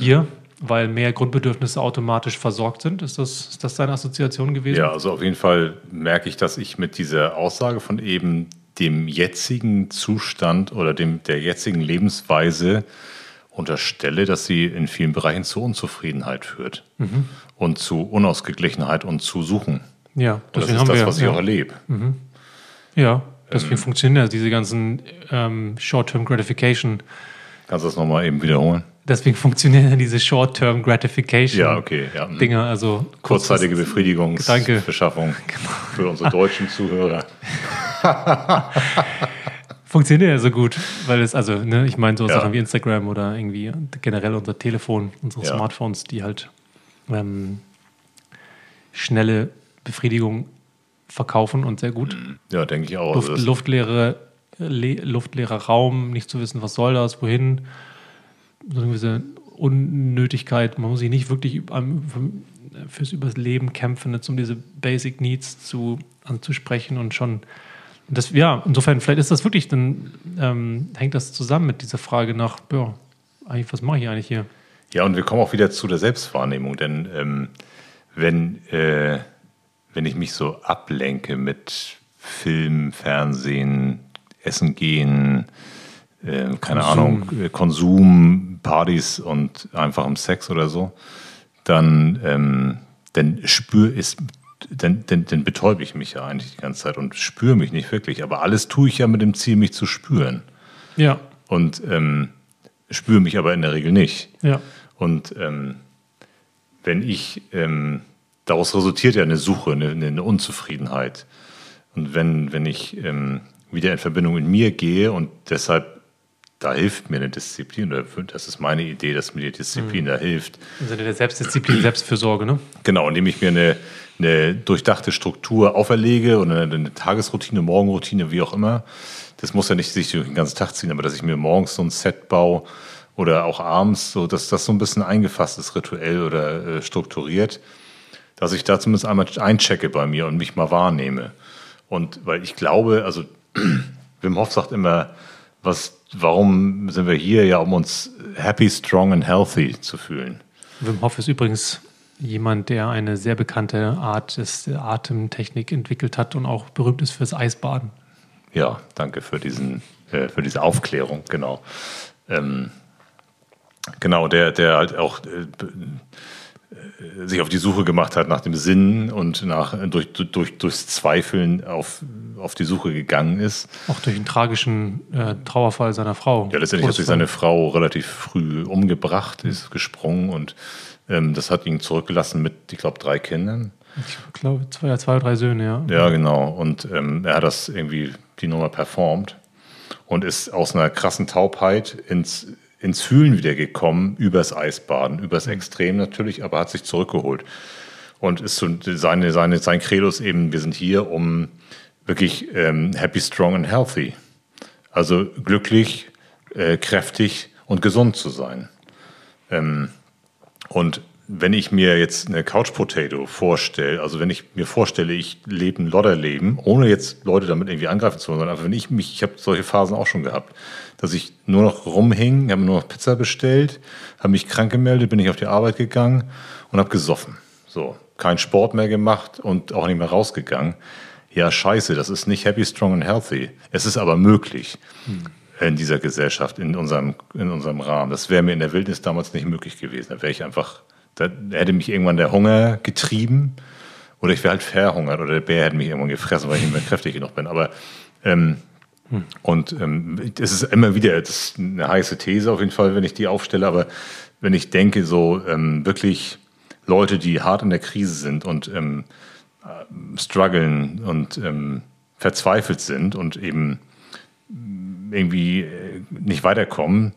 hier? Weil mehr Grundbedürfnisse automatisch versorgt sind. Ist das, ist das deine Assoziation gewesen? Ja, also auf jeden Fall merke ich, dass ich mit dieser Aussage von eben dem jetzigen Zustand oder dem, der jetzigen Lebensweise unterstelle, dass sie in vielen Bereichen zu Unzufriedenheit führt mhm. und zu Unausgeglichenheit und zu Suchen. Ja, das ist das, was ich ja. auch erlebe. Mhm. Ja, deswegen ähm, funktionieren ja diese ganzen ähm, Short-Term Gratification. Kannst du das nochmal eben wiederholen? Deswegen funktionieren ja diese Short-Term Gratification ja, okay, ja. Dinger, also kurzzeitige Befriedigungsbeschaffung genau. für unsere deutschen Zuhörer. Funktioniert ja so gut, weil es, also, ne, ich meine, so ja. Sachen wie Instagram oder irgendwie generell unser Telefon, unsere ja. Smartphones, die halt ähm, schnelle Befriedigung verkaufen und sehr gut. Ja, denke ich auch. Luft, also luftleere, le, luftleerer Raum, nicht zu wissen, was soll das, wohin. So eine gewisse Unnötigkeit. Man muss sich nicht wirklich fürs Überleben kämpfen, um diese Basic Needs zu, anzusprechen und schon. Das, ja, insofern, vielleicht ist das wirklich, dann ähm, hängt das zusammen mit dieser Frage nach, ja, eigentlich, was mache ich eigentlich hier? Ja, und wir kommen auch wieder zu der Selbstwahrnehmung, denn ähm, wenn äh, wenn ich mich so ablenke mit Film, Fernsehen, Essen gehen, äh, keine Konsum. Ahnung, äh, Konsum, Partys und einfachem Sex oder so, dann, ähm, dann spüre ich, dann, dann, dann betäube ich mich ja eigentlich die ganze Zeit und spüre mich nicht wirklich. Aber alles tue ich ja mit dem Ziel, mich zu spüren. Ja. Und ähm, spüre mich aber in der Regel nicht. Ja. Und ähm, wenn ich ähm, daraus resultiert ja eine Suche, eine, eine Unzufriedenheit. Und wenn, wenn ich ähm, wieder in Verbindung mit mir gehe und deshalb, da hilft mir eine Disziplin, oder das ist meine Idee, dass mir die Disziplin mhm. da hilft. Im Sinne der Selbstdisziplin, Selbstfürsorge, ne? Genau, indem ich mir eine, eine durchdachte Struktur auferlege oder eine, eine Tagesroutine, Morgenroutine, wie auch immer. Das muss ja nicht sich durch den ganzen Tag ziehen, aber dass ich mir morgens so ein Set baue oder auch abends, so dass das so ein bisschen eingefasst ist, rituell oder äh, strukturiert dass ich da zumindest einmal einchecke bei mir und mich mal wahrnehme. Und weil ich glaube, also Wim Hof sagt immer, was, warum sind wir hier? Ja, um uns happy, strong and healthy zu fühlen. Wim Hof ist übrigens jemand, der eine sehr bekannte Art des Atemtechnik entwickelt hat und auch berühmt ist fürs Eisbaden. Ja, danke für, diesen, äh, für diese Aufklärung, genau. Ähm, genau, der, der halt auch äh, sich auf die Suche gemacht hat nach dem Sinn und nach, durch, durch, durchs Zweifeln auf, auf die Suche gegangen ist. Auch durch den tragischen äh, Trauerfall seiner Frau. Ja, letztendlich hat sich seine Frau relativ früh umgebracht, ist gesprungen und ähm, das hat ihn zurückgelassen mit, ich glaube, drei Kindern. Ich glaube, zwei, zwei drei Söhne, ja. Ja, genau. Und ähm, er hat das irgendwie die Nummer performt und ist aus einer krassen Taubheit ins ins Fühlen wieder gekommen, übers Eisbaden, übers Extrem natürlich, aber hat sich zurückgeholt. Und ist so seine, seine, sein Credo ist eben, wir sind hier, um wirklich ähm, happy, strong and healthy. Also glücklich, äh, kräftig und gesund zu sein. Ähm, und wenn ich mir jetzt eine Couch Potato vorstelle, also wenn ich mir vorstelle, ich lebe ein Lodderleben, ohne jetzt Leute damit irgendwie angreifen zu wollen, sondern einfach wenn ich mich, ich habe solche Phasen auch schon gehabt, dass ich nur noch rumhing, habe nur noch Pizza bestellt, habe mich krank gemeldet, bin ich auf die Arbeit gegangen und habe gesoffen. So, kein Sport mehr gemacht und auch nicht mehr rausgegangen. Ja, scheiße, das ist nicht happy, strong and healthy. Es ist aber möglich. Hm. in dieser Gesellschaft, in unserem, in unserem Rahmen. Das wäre mir in der Wildnis damals nicht möglich gewesen. Da wäre ich einfach, da hätte mich irgendwann der Hunger getrieben oder ich wäre halt verhungert oder der Bär hätte mich irgendwann gefressen, weil ich nicht mehr kräftig genug bin. Aber ähm, und ähm, es ist immer wieder, das ist eine heiße These auf jeden Fall, wenn ich die aufstelle, aber wenn ich denke, so ähm, wirklich Leute, die hart in der Krise sind und ähm, äh, strugglen und ähm, verzweifelt sind und eben irgendwie äh, nicht weiterkommen,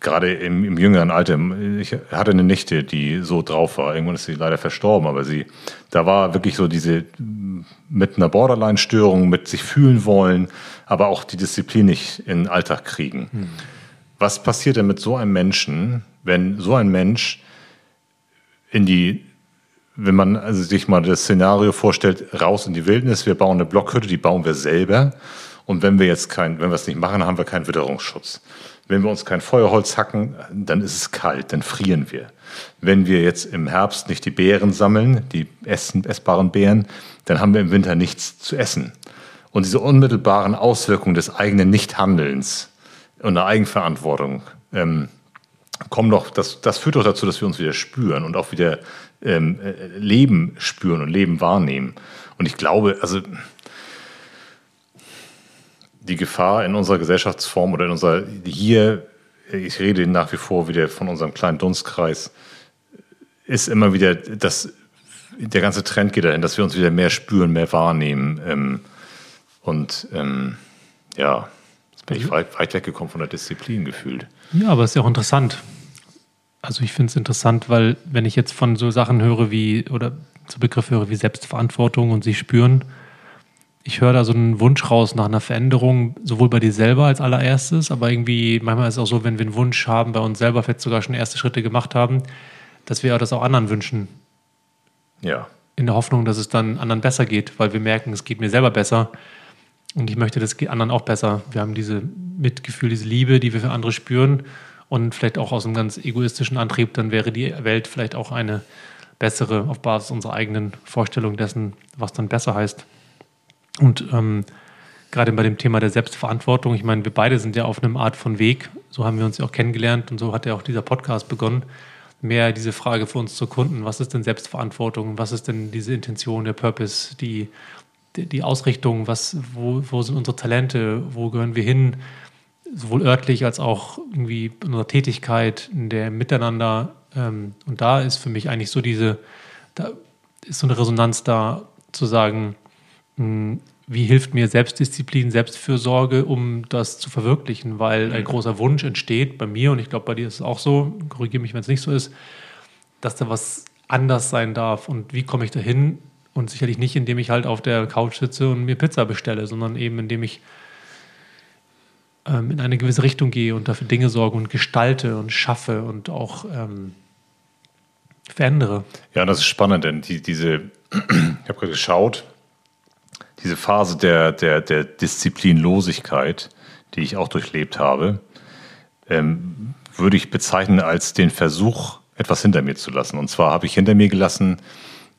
gerade im, im, jüngeren Alter. Ich hatte eine Nichte, die so drauf war. Irgendwann ist sie leider verstorben, aber sie, da war wirklich so diese mit einer Borderline-Störung, mit sich fühlen wollen, aber auch die Disziplin nicht in den Alltag kriegen. Hm. Was passiert denn mit so einem Menschen, wenn so ein Mensch in die, wenn man also sich mal das Szenario vorstellt, raus in die Wildnis, wir bauen eine Blockhütte, die bauen wir selber und wenn wir jetzt kein, wenn wir es nicht machen, haben wir keinen Witterungsschutz. Wenn wir uns kein Feuerholz hacken, dann ist es kalt, dann frieren wir. Wenn wir jetzt im Herbst nicht die Beeren sammeln, die essen, essbaren Beeren, dann haben wir im Winter nichts zu essen. Und diese unmittelbaren Auswirkungen des eigenen Nichthandelns und der Eigenverantwortung ähm, kommen doch, das, das führt doch dazu, dass wir uns wieder spüren und auch wieder ähm, äh, Leben spüren und Leben wahrnehmen. Und ich glaube, also die Gefahr in unserer Gesellschaftsform oder in unserer hier, ich rede nach wie vor wieder von unserem kleinen Dunstkreis, ist immer wieder, dass der ganze Trend geht dahin, dass wir uns wieder mehr spüren, mehr wahrnehmen. Ähm, und ähm, ja, jetzt bin ich mhm. weit, weit weggekommen von der Disziplin gefühlt. Ja, aber es ist ja auch interessant. Also ich finde es interessant, weil wenn ich jetzt von so Sachen höre wie, oder zu Begriff höre wie Selbstverantwortung und sich spüren, ich höre da so einen Wunsch raus nach einer Veränderung, sowohl bei dir selber als allererstes, aber irgendwie, manchmal ist es auch so, wenn wir einen Wunsch haben, bei uns selber vielleicht sogar schon erste Schritte gemacht haben, dass wir das auch anderen wünschen. Ja. In der Hoffnung, dass es dann anderen besser geht, weil wir merken, es geht mir selber besser und ich möchte, das anderen auch besser. Wir haben diese Mitgefühl, diese Liebe, die wir für andere spüren und vielleicht auch aus einem ganz egoistischen Antrieb, dann wäre die Welt vielleicht auch eine bessere auf Basis unserer eigenen Vorstellung dessen, was dann besser heißt. Und ähm, gerade bei dem Thema der Selbstverantwortung, ich meine, wir beide sind ja auf einem Art von Weg, so haben wir uns ja auch kennengelernt und so hat ja auch dieser Podcast begonnen, mehr diese Frage für uns zu kunden, was ist denn Selbstverantwortung, was ist denn diese Intention, der Purpose, die, die Ausrichtung, was, wo, wo sind unsere Talente, wo gehören wir hin, sowohl örtlich als auch irgendwie in unserer Tätigkeit, in der Miteinander. Ähm, und da ist für mich eigentlich so diese, da ist so eine Resonanz da, zu sagen, hm, wie hilft mir Selbstdisziplin, Selbstfürsorge, um das zu verwirklichen? Weil ein mhm. großer Wunsch entsteht bei mir und ich glaube, bei dir ist es auch so, korrigiere mich, wenn es nicht so ist, dass da was anders sein darf. Und wie komme ich dahin? Und sicherlich nicht, indem ich halt auf der Couch sitze und mir Pizza bestelle, sondern eben indem ich ähm, in eine gewisse Richtung gehe und dafür Dinge sorge und gestalte und schaffe und auch ähm, verändere. Ja, das ist spannend, denn die, diese, ich habe gerade geschaut, diese Phase der, der, der Disziplinlosigkeit, die ich auch durchlebt habe, ähm, würde ich bezeichnen als den Versuch, etwas hinter mir zu lassen. Und zwar habe ich hinter mir gelassen,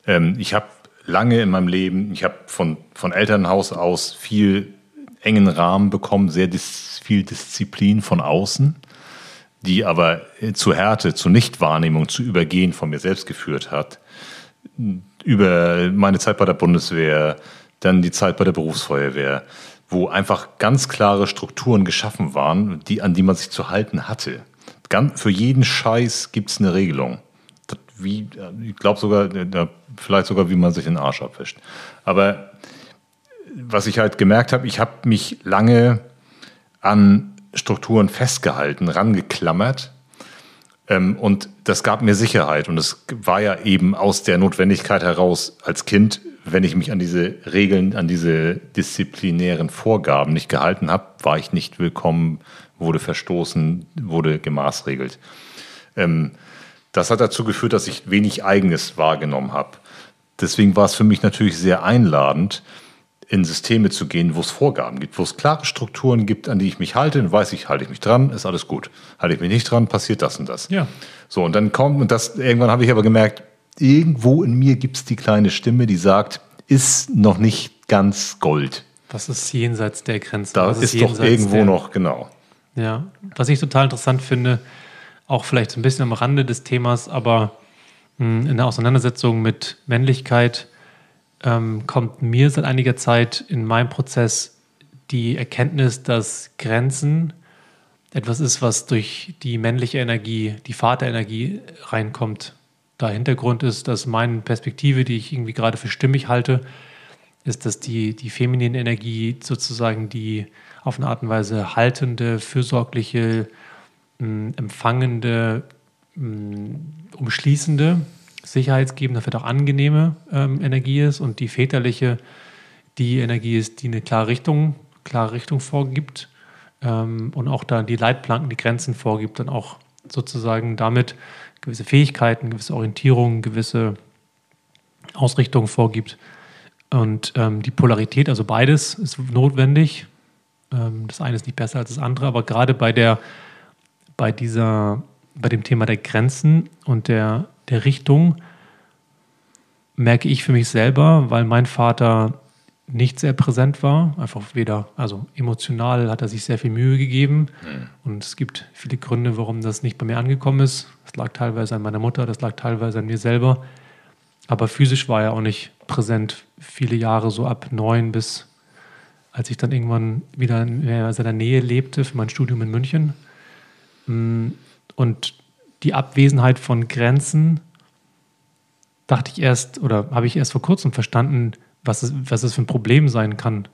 ähm, ich habe lange in meinem Leben, ich habe von, von Elternhaus aus viel engen Rahmen bekommen, sehr dis viel Disziplin von außen, die aber zu Härte, zu Nichtwahrnehmung, zu Übergehen von mir selbst geführt hat. Über meine Zeit bei der Bundeswehr, dann die Zeit bei der Berufsfeuerwehr, wo einfach ganz klare Strukturen geschaffen waren, die, an die man sich zu halten hatte. Ganz, für jeden Scheiß gibt es eine Regelung. Wie, ich glaube sogar, vielleicht sogar, wie man sich den Arsch abwischt. Aber was ich halt gemerkt habe, ich habe mich lange an Strukturen festgehalten, rangeklammert. Ähm, und das gab mir Sicherheit. Und es war ja eben aus der Notwendigkeit heraus, als Kind wenn ich mich an diese Regeln, an diese disziplinären Vorgaben nicht gehalten habe, war ich nicht willkommen, wurde verstoßen, wurde gemaßregelt. Ähm, das hat dazu geführt, dass ich wenig Eigenes wahrgenommen habe. Deswegen war es für mich natürlich sehr einladend, in Systeme zu gehen, wo es Vorgaben gibt, wo es klare Strukturen gibt, an die ich mich halte, dann weiß ich, halte ich mich dran, ist alles gut. Halte ich mich nicht dran, passiert das und das. Ja. So, und dann kommt, und das, irgendwann habe ich aber gemerkt, irgendwo in mir gibt es die kleine Stimme, die sagt, ist noch nicht ganz Gold. Was ist jenseits der Grenzen? Da Was ist, doch irgendwo der, noch, genau. Ja, was ich total interessant finde, auch vielleicht so ein bisschen am Rande des Themas, aber hm, in der Auseinandersetzung mit Männlichkeit ähm, kommt mir seit einiger Zeit in meinem Prozess die Erkenntnis, dass Grenzen etwas ist, was durch die männliche Energie, die Vaterenergie reinkommt. Der Hintergrund ist, dass meine Perspektive, die ich irgendwie gerade für stimmig halte, ist, dass die, die feminine Energie sozusagen die auf eine Art und Weise haltende, fürsorgliche, mh, empfangende, mh, umschließende, sicherheitsgebende, vielleicht auch angenehme ähm, Energie ist und die väterliche die Energie ist, die eine klare Richtung, klare Richtung vorgibt ähm, und auch da die Leitplanken, die Grenzen vorgibt, dann auch sozusagen damit gewisse Fähigkeiten, gewisse Orientierung, gewisse Ausrichtung vorgibt. Und ähm, die Polarität, also beides, ist notwendig. Ähm, das eine ist nicht besser als das andere, aber gerade bei der, bei dieser, bei dem Thema der Grenzen und der, der Richtung merke ich für mich selber, weil mein Vater nicht sehr präsent war. Einfach weder, also emotional hat er sich sehr viel Mühe gegeben. Mhm. Und es gibt viele Gründe, warum das nicht bei mir angekommen ist. Das lag teilweise an meiner Mutter, das lag teilweise an mir selber. Aber physisch war er auch nicht präsent viele Jahre, so ab neun bis als ich dann irgendwann wieder in seiner Nähe lebte für mein Studium in München. Mm, und die Abwesenheit von Grenzen dachte ich erst oder habe ich erst vor kurzem verstanden, was es, was es für ein Problem sein kann,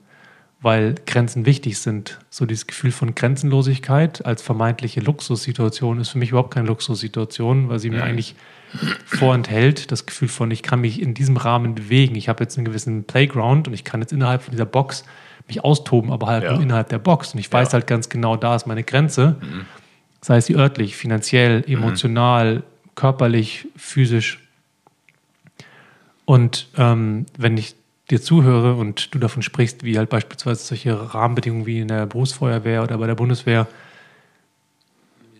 weil Grenzen wichtig sind. So dieses Gefühl von Grenzenlosigkeit als vermeintliche Luxussituation ist für mich überhaupt keine Luxussituation, weil sie mir eigentlich vorenthält, das Gefühl von, ich kann mich in diesem Rahmen bewegen. Ich habe jetzt einen gewissen Playground und ich kann jetzt innerhalb von dieser Box mich austoben, aber halt ja. nur innerhalb der Box. Und ich weiß ja. halt ganz genau, da ist meine Grenze. Mhm. Sei es sie örtlich, finanziell, mhm. emotional, mhm. körperlich, physisch. Und ähm, wenn ich dir zuhöre und du davon sprichst, wie halt beispielsweise solche Rahmenbedingungen wie in der Berufsfeuerwehr oder bei der Bundeswehr,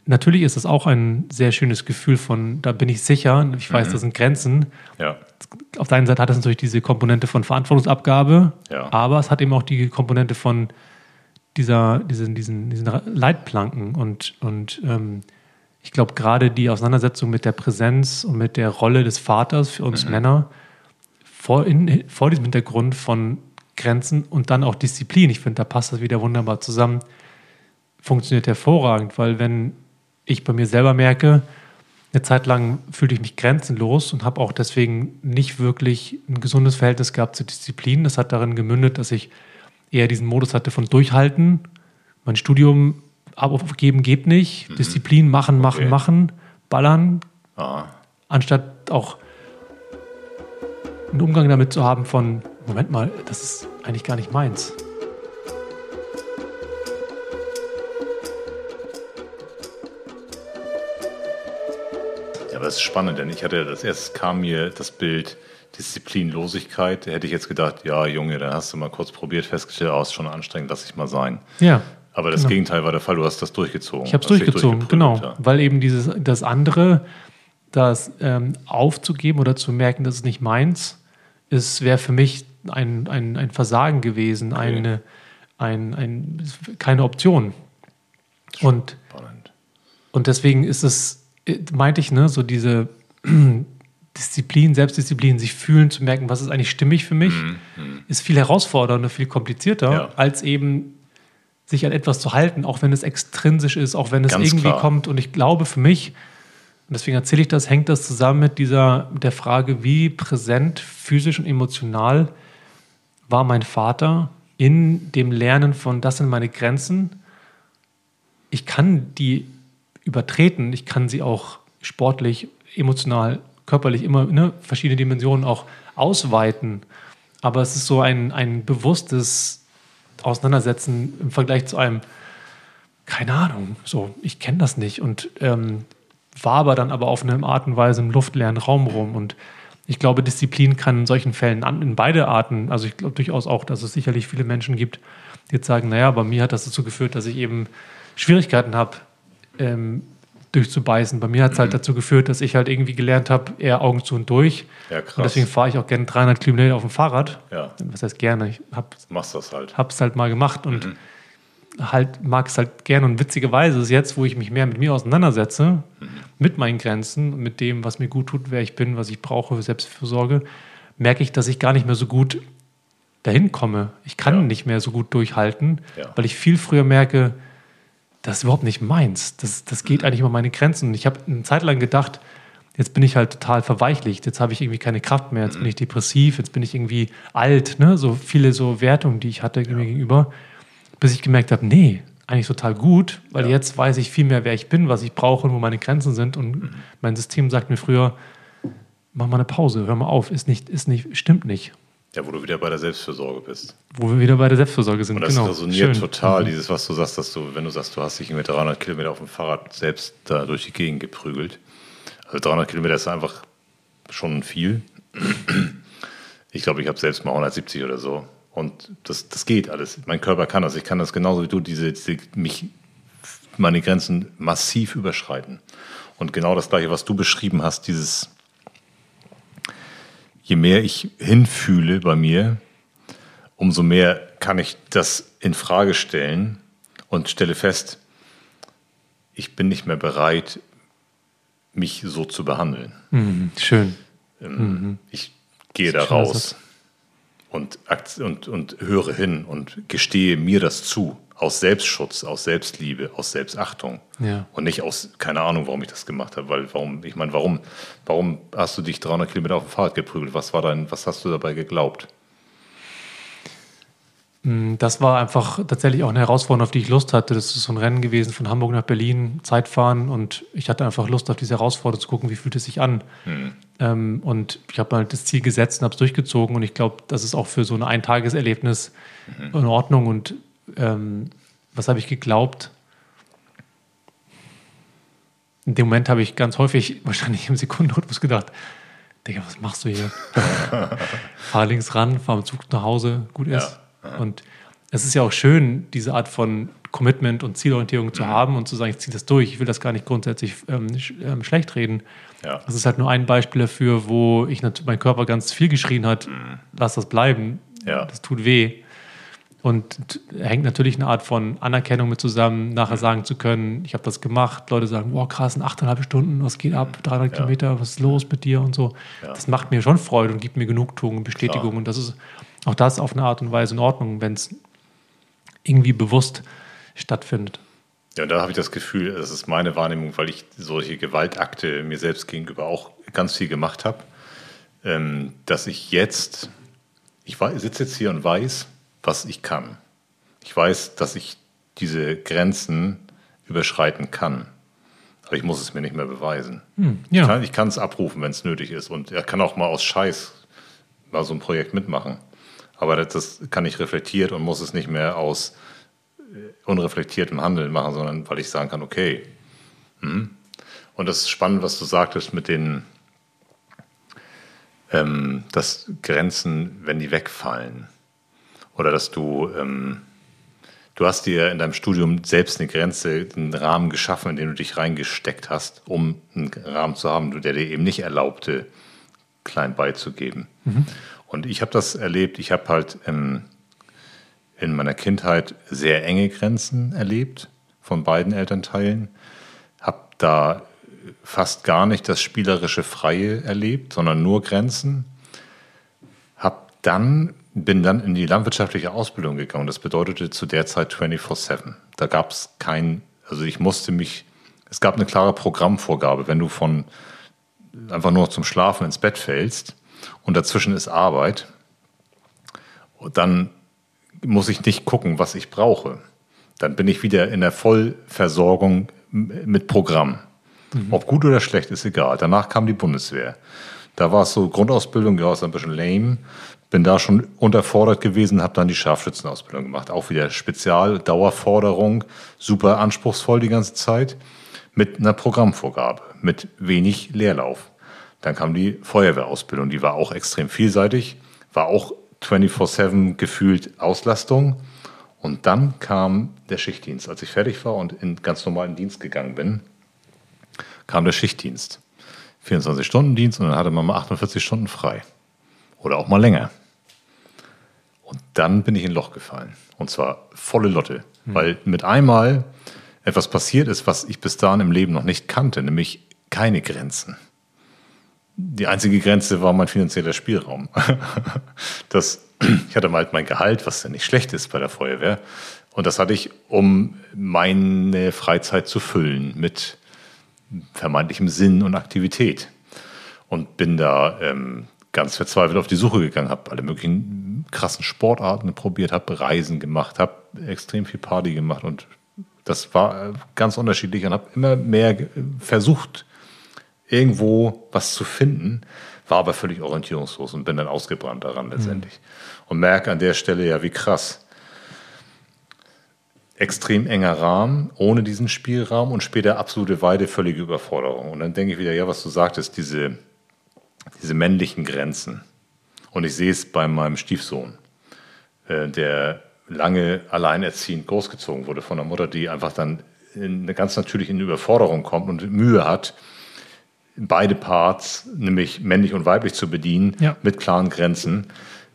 natürlich ist das auch ein sehr schönes Gefühl von, da bin ich sicher, ich weiß, mhm. das sind Grenzen. Ja. Auf der einen Seite hat es natürlich diese Komponente von Verantwortungsabgabe, ja. aber es hat eben auch die Komponente von dieser, diesen, diesen, diesen Leitplanken und, und ähm, ich glaube, gerade die Auseinandersetzung mit der Präsenz und mit der Rolle des Vaters für uns mhm. Männer vor, in, vor diesem Hintergrund von Grenzen und dann auch Disziplin, ich finde, da passt das wieder wunderbar zusammen, funktioniert hervorragend, weil wenn ich bei mir selber merke, eine Zeit lang fühlte ich mich grenzenlos und habe auch deswegen nicht wirklich ein gesundes Verhältnis gehabt zur Disziplin. Das hat darin gemündet, dass ich eher diesen Modus hatte von Durchhalten, mein Studium abgeben geht nicht, mhm. Disziplin machen, machen, okay. machen, ballern, ah. anstatt auch einen Umgang damit zu haben von, Moment mal, das ist eigentlich gar nicht meins. Ja, aber es ist spannend, denn ich hatte das erste kam mir das Bild Disziplinlosigkeit. Da hätte ich jetzt gedacht, ja, Junge, dann hast du mal kurz probiert, festgestellt, oh, schon anstrengend, lass ich mal sein. Ja. Aber das genau. Gegenteil war der Fall, du hast das durchgezogen. Ich habe es durchgezogen, genau. Ja. Weil eben dieses, das andere, das ähm, aufzugeben oder zu merken, das ist nicht meins, es wäre für mich ein, ein, ein Versagen gewesen, okay. eine, ein, ein, keine Option. Und, und deswegen ist es, meinte ich, ne, so diese Disziplin, Selbstdisziplin, sich fühlen, zu merken, was ist eigentlich stimmig für mich, mhm. mhm. ist viel herausfordernder, viel komplizierter, ja. als eben sich an etwas zu halten, auch wenn es extrinsisch ist, auch wenn es Ganz irgendwie klar. kommt. Und ich glaube für mich, und deswegen erzähle ich das, hängt das zusammen mit dieser mit der Frage, wie präsent physisch und emotional war mein Vater in dem Lernen von, das sind meine Grenzen. Ich kann die übertreten, ich kann sie auch sportlich, emotional, körperlich immer ne, verschiedene Dimensionen auch ausweiten. Aber es ist so ein, ein bewusstes Auseinandersetzen im Vergleich zu einem, keine Ahnung, so, ich kenne das nicht. Und ähm, war aber dann aber auf eine Art und Weise im luftleeren Raum rum. Und ich glaube, Disziplin kann in solchen Fällen an, in beide Arten, also ich glaube durchaus auch, dass es sicherlich viele Menschen gibt, die jetzt sagen, naja, bei mir hat das dazu geführt, dass ich eben Schwierigkeiten habe, ähm, durchzubeißen. Bei mir hat es halt mhm. dazu geführt, dass ich halt irgendwie gelernt habe, eher Augen zu und durch. Ja, krass. Und deswegen fahre ich auch gerne 300 Kilometer auf dem Fahrrad. Ja. Was heißt gerne? Ich hab, Machst das halt. Hab's halt mal gemacht und mhm. halt mag es halt gerne. Und witzigerweise ist jetzt, wo ich mich mehr mit mir auseinandersetze, mhm. mit meinen Grenzen, mit dem, was mir gut tut, wer ich bin, was ich brauche für Selbstfürsorge, merke ich, dass ich gar nicht mehr so gut dahin komme. Ich kann ja. nicht mehr so gut durchhalten, ja. weil ich viel früher merke, das ist überhaupt nicht meins. Das, das geht eigentlich über meine Grenzen. Und ich habe eine Zeit lang gedacht, jetzt bin ich halt total verweichlicht, jetzt habe ich irgendwie keine Kraft mehr, jetzt bin ich depressiv, jetzt bin ich irgendwie alt, ne? so viele so Wertungen, die ich hatte ja. mir gegenüber, bis ich gemerkt habe, nee, eigentlich total gut, weil ja. jetzt weiß ich viel mehr, wer ich bin, was ich brauche und wo meine Grenzen sind. Und mhm. mein System sagt mir früher, mach mal eine Pause, hör mal auf, ist nicht, ist nicht, stimmt nicht. Ja, wo du wieder bei der Selbstfürsorge bist. Wo wir wieder bei der Selbstfürsorge sind, Und das genau. resoniert Schön. total, mhm. dieses, was du sagst, dass du, wenn du sagst, du hast dich mit 300 Kilometer auf dem Fahrrad selbst da durch die Gegend geprügelt. Also 300 Kilometer ist einfach schon viel. Ich glaube, ich habe selbst mal 170 oder so. Und das, das geht alles. Mein Körper kann das. Ich kann das genauso wie du, diese, diese mich, meine Grenzen massiv überschreiten. Und genau das Gleiche, was du beschrieben hast, dieses je mehr ich hinfühle bei mir, umso mehr kann ich das in Frage stellen und stelle fest, ich bin nicht mehr bereit, mich so zu behandeln. Mhm, schön. Ähm, mhm. Ich gehe da raus und, und, und höre hin und gestehe mir das zu aus Selbstschutz, aus Selbstliebe, aus Selbstachtung. Ja. Und nicht aus, keine Ahnung, warum ich das gemacht habe. Weil, warum, ich meine, warum, warum hast du dich 300 Kilometer auf dem Fahrrad geprügelt? Was war dein, was hast du dabei geglaubt? Mm, das war einfach tatsächlich auch eine Herausforderung, auf die ich Lust hatte. Das ist so ein Rennen gewesen von Hamburg nach Berlin, Zeitfahren und ich hatte einfach Lust auf diese Herausforderung zu gucken, wie fühlt es sich an. Hm. Ähm, und ich habe halt das Ziel gesetzt und habe es durchgezogen und ich glaube, das ist auch für so ein Eintageserlebnis mhm. in Ordnung und ähm, was habe ich geglaubt? In dem Moment habe ich ganz häufig, wahrscheinlich im Sekundenrhythmus gedacht, Digga, was machst du hier? fahr links ran, fahr mit Zug nach Hause, gut ist. Ja. Und es ist ja auch schön, diese Art von Commitment und Zielorientierung zu mhm. haben und zu sagen, ich ziehe das durch. Ich will das gar nicht grundsätzlich ähm, sch ähm, schlecht reden. Ja. Das ist halt nur ein Beispiel dafür, wo ich mein Körper ganz viel geschrien hat, mhm. lass das bleiben. Ja. Das tut weh. Und hängt natürlich eine Art von Anerkennung mit zusammen, nachher sagen zu können, ich habe das gemacht. Leute sagen, wow, krass, in achteinhalb Stunden, was geht ab, 300 ja. Kilometer, was ist los mit dir und so. Ja. Das macht mir schon Freude und gibt mir Genugtuung und Bestätigung. Klar. Und das ist auch das auf eine Art und Weise in Ordnung, wenn es irgendwie bewusst stattfindet. Ja, da habe ich das Gefühl, das ist meine Wahrnehmung, weil ich solche Gewaltakte mir selbst gegenüber auch ganz viel gemacht habe, ähm, dass ich jetzt, ich sitze jetzt hier und weiß, was ich kann. Ich weiß, dass ich diese Grenzen überschreiten kann. Aber ich muss es mir nicht mehr beweisen. Hm, ja. Ich kann es abrufen, wenn es nötig ist. Und er kann auch mal aus Scheiß mal so ein Projekt mitmachen. Aber das, das kann ich reflektiert und muss es nicht mehr aus äh, unreflektiertem Handeln machen, sondern weil ich sagen kann, okay. Hm. Und das ist spannend, was du sagtest mit den, ähm, dass Grenzen, wenn die wegfallen, oder dass du, ähm, du hast dir in deinem Studium selbst eine Grenze, einen Rahmen geschaffen, in den du dich reingesteckt hast, um einen Rahmen zu haben, der dir eben nicht erlaubte, klein beizugeben. Mhm. Und ich habe das erlebt, ich habe halt ähm, in meiner Kindheit sehr enge Grenzen erlebt von beiden Elternteilen, habe da fast gar nicht das spielerische Freie erlebt, sondern nur Grenzen. Habe dann bin dann in die landwirtschaftliche Ausbildung gegangen. Das bedeutete zu der Zeit 24-7. Da gab es kein, also ich musste mich, es gab eine klare Programmvorgabe. Wenn du von einfach nur zum Schlafen ins Bett fällst und dazwischen ist Arbeit, dann muss ich nicht gucken, was ich brauche. Dann bin ich wieder in der Vollversorgung mit Programm. Mhm. Ob gut oder schlecht, ist egal. Danach kam die Bundeswehr. Da war es so Grundausbildung, ja, ist ein bisschen lame bin da schon unterfordert gewesen, habe dann die Scharfschützenausbildung gemacht. Auch wieder Spezial, Dauerforderung, super anspruchsvoll die ganze Zeit, mit einer Programmvorgabe, mit wenig Leerlauf. Dann kam die Feuerwehrausbildung, die war auch extrem vielseitig, war auch 24-7 gefühlt Auslastung. Und dann kam der Schichtdienst. Als ich fertig war und in ganz normalen Dienst gegangen bin, kam der Schichtdienst. 24-Stunden-Dienst und dann hatte man mal 48 Stunden frei. Oder auch mal länger. Und dann bin ich in ein Loch gefallen. Und zwar volle Lotte. Mhm. Weil mit einmal etwas passiert ist, was ich bis dahin im Leben noch nicht kannte, nämlich keine Grenzen. Die einzige Grenze war mein finanzieller Spielraum. das, ich hatte mal mein Gehalt, was ja nicht schlecht ist bei der Feuerwehr. Und das hatte ich, um meine Freizeit zu füllen mit vermeintlichem Sinn und Aktivität. Und bin da ähm, ganz verzweifelt auf die Suche gegangen, habe alle möglichen krassen Sportarten probiert, habe Reisen gemacht, habe extrem viel Party gemacht und das war äh, ganz unterschiedlich und habe immer mehr versucht, irgendwo was zu finden, war aber völlig orientierungslos und bin dann ausgebrannt daran letztendlich. Mhm. Und merke an der Stelle ja, wie krass extrem enger Rahmen, ohne diesen Spielraum und später absolute Weide, völlige Überforderung. Und dann denke ich wieder, ja, was du sagtest, diese, diese männlichen Grenzen. Und ich sehe es bei meinem Stiefsohn, äh, der lange alleinerziehend großgezogen wurde von der Mutter, die einfach dann in eine ganz natürlich in Überforderung kommt und Mühe hat, beide Parts, nämlich männlich und weiblich, zu bedienen, ja. mit klaren Grenzen.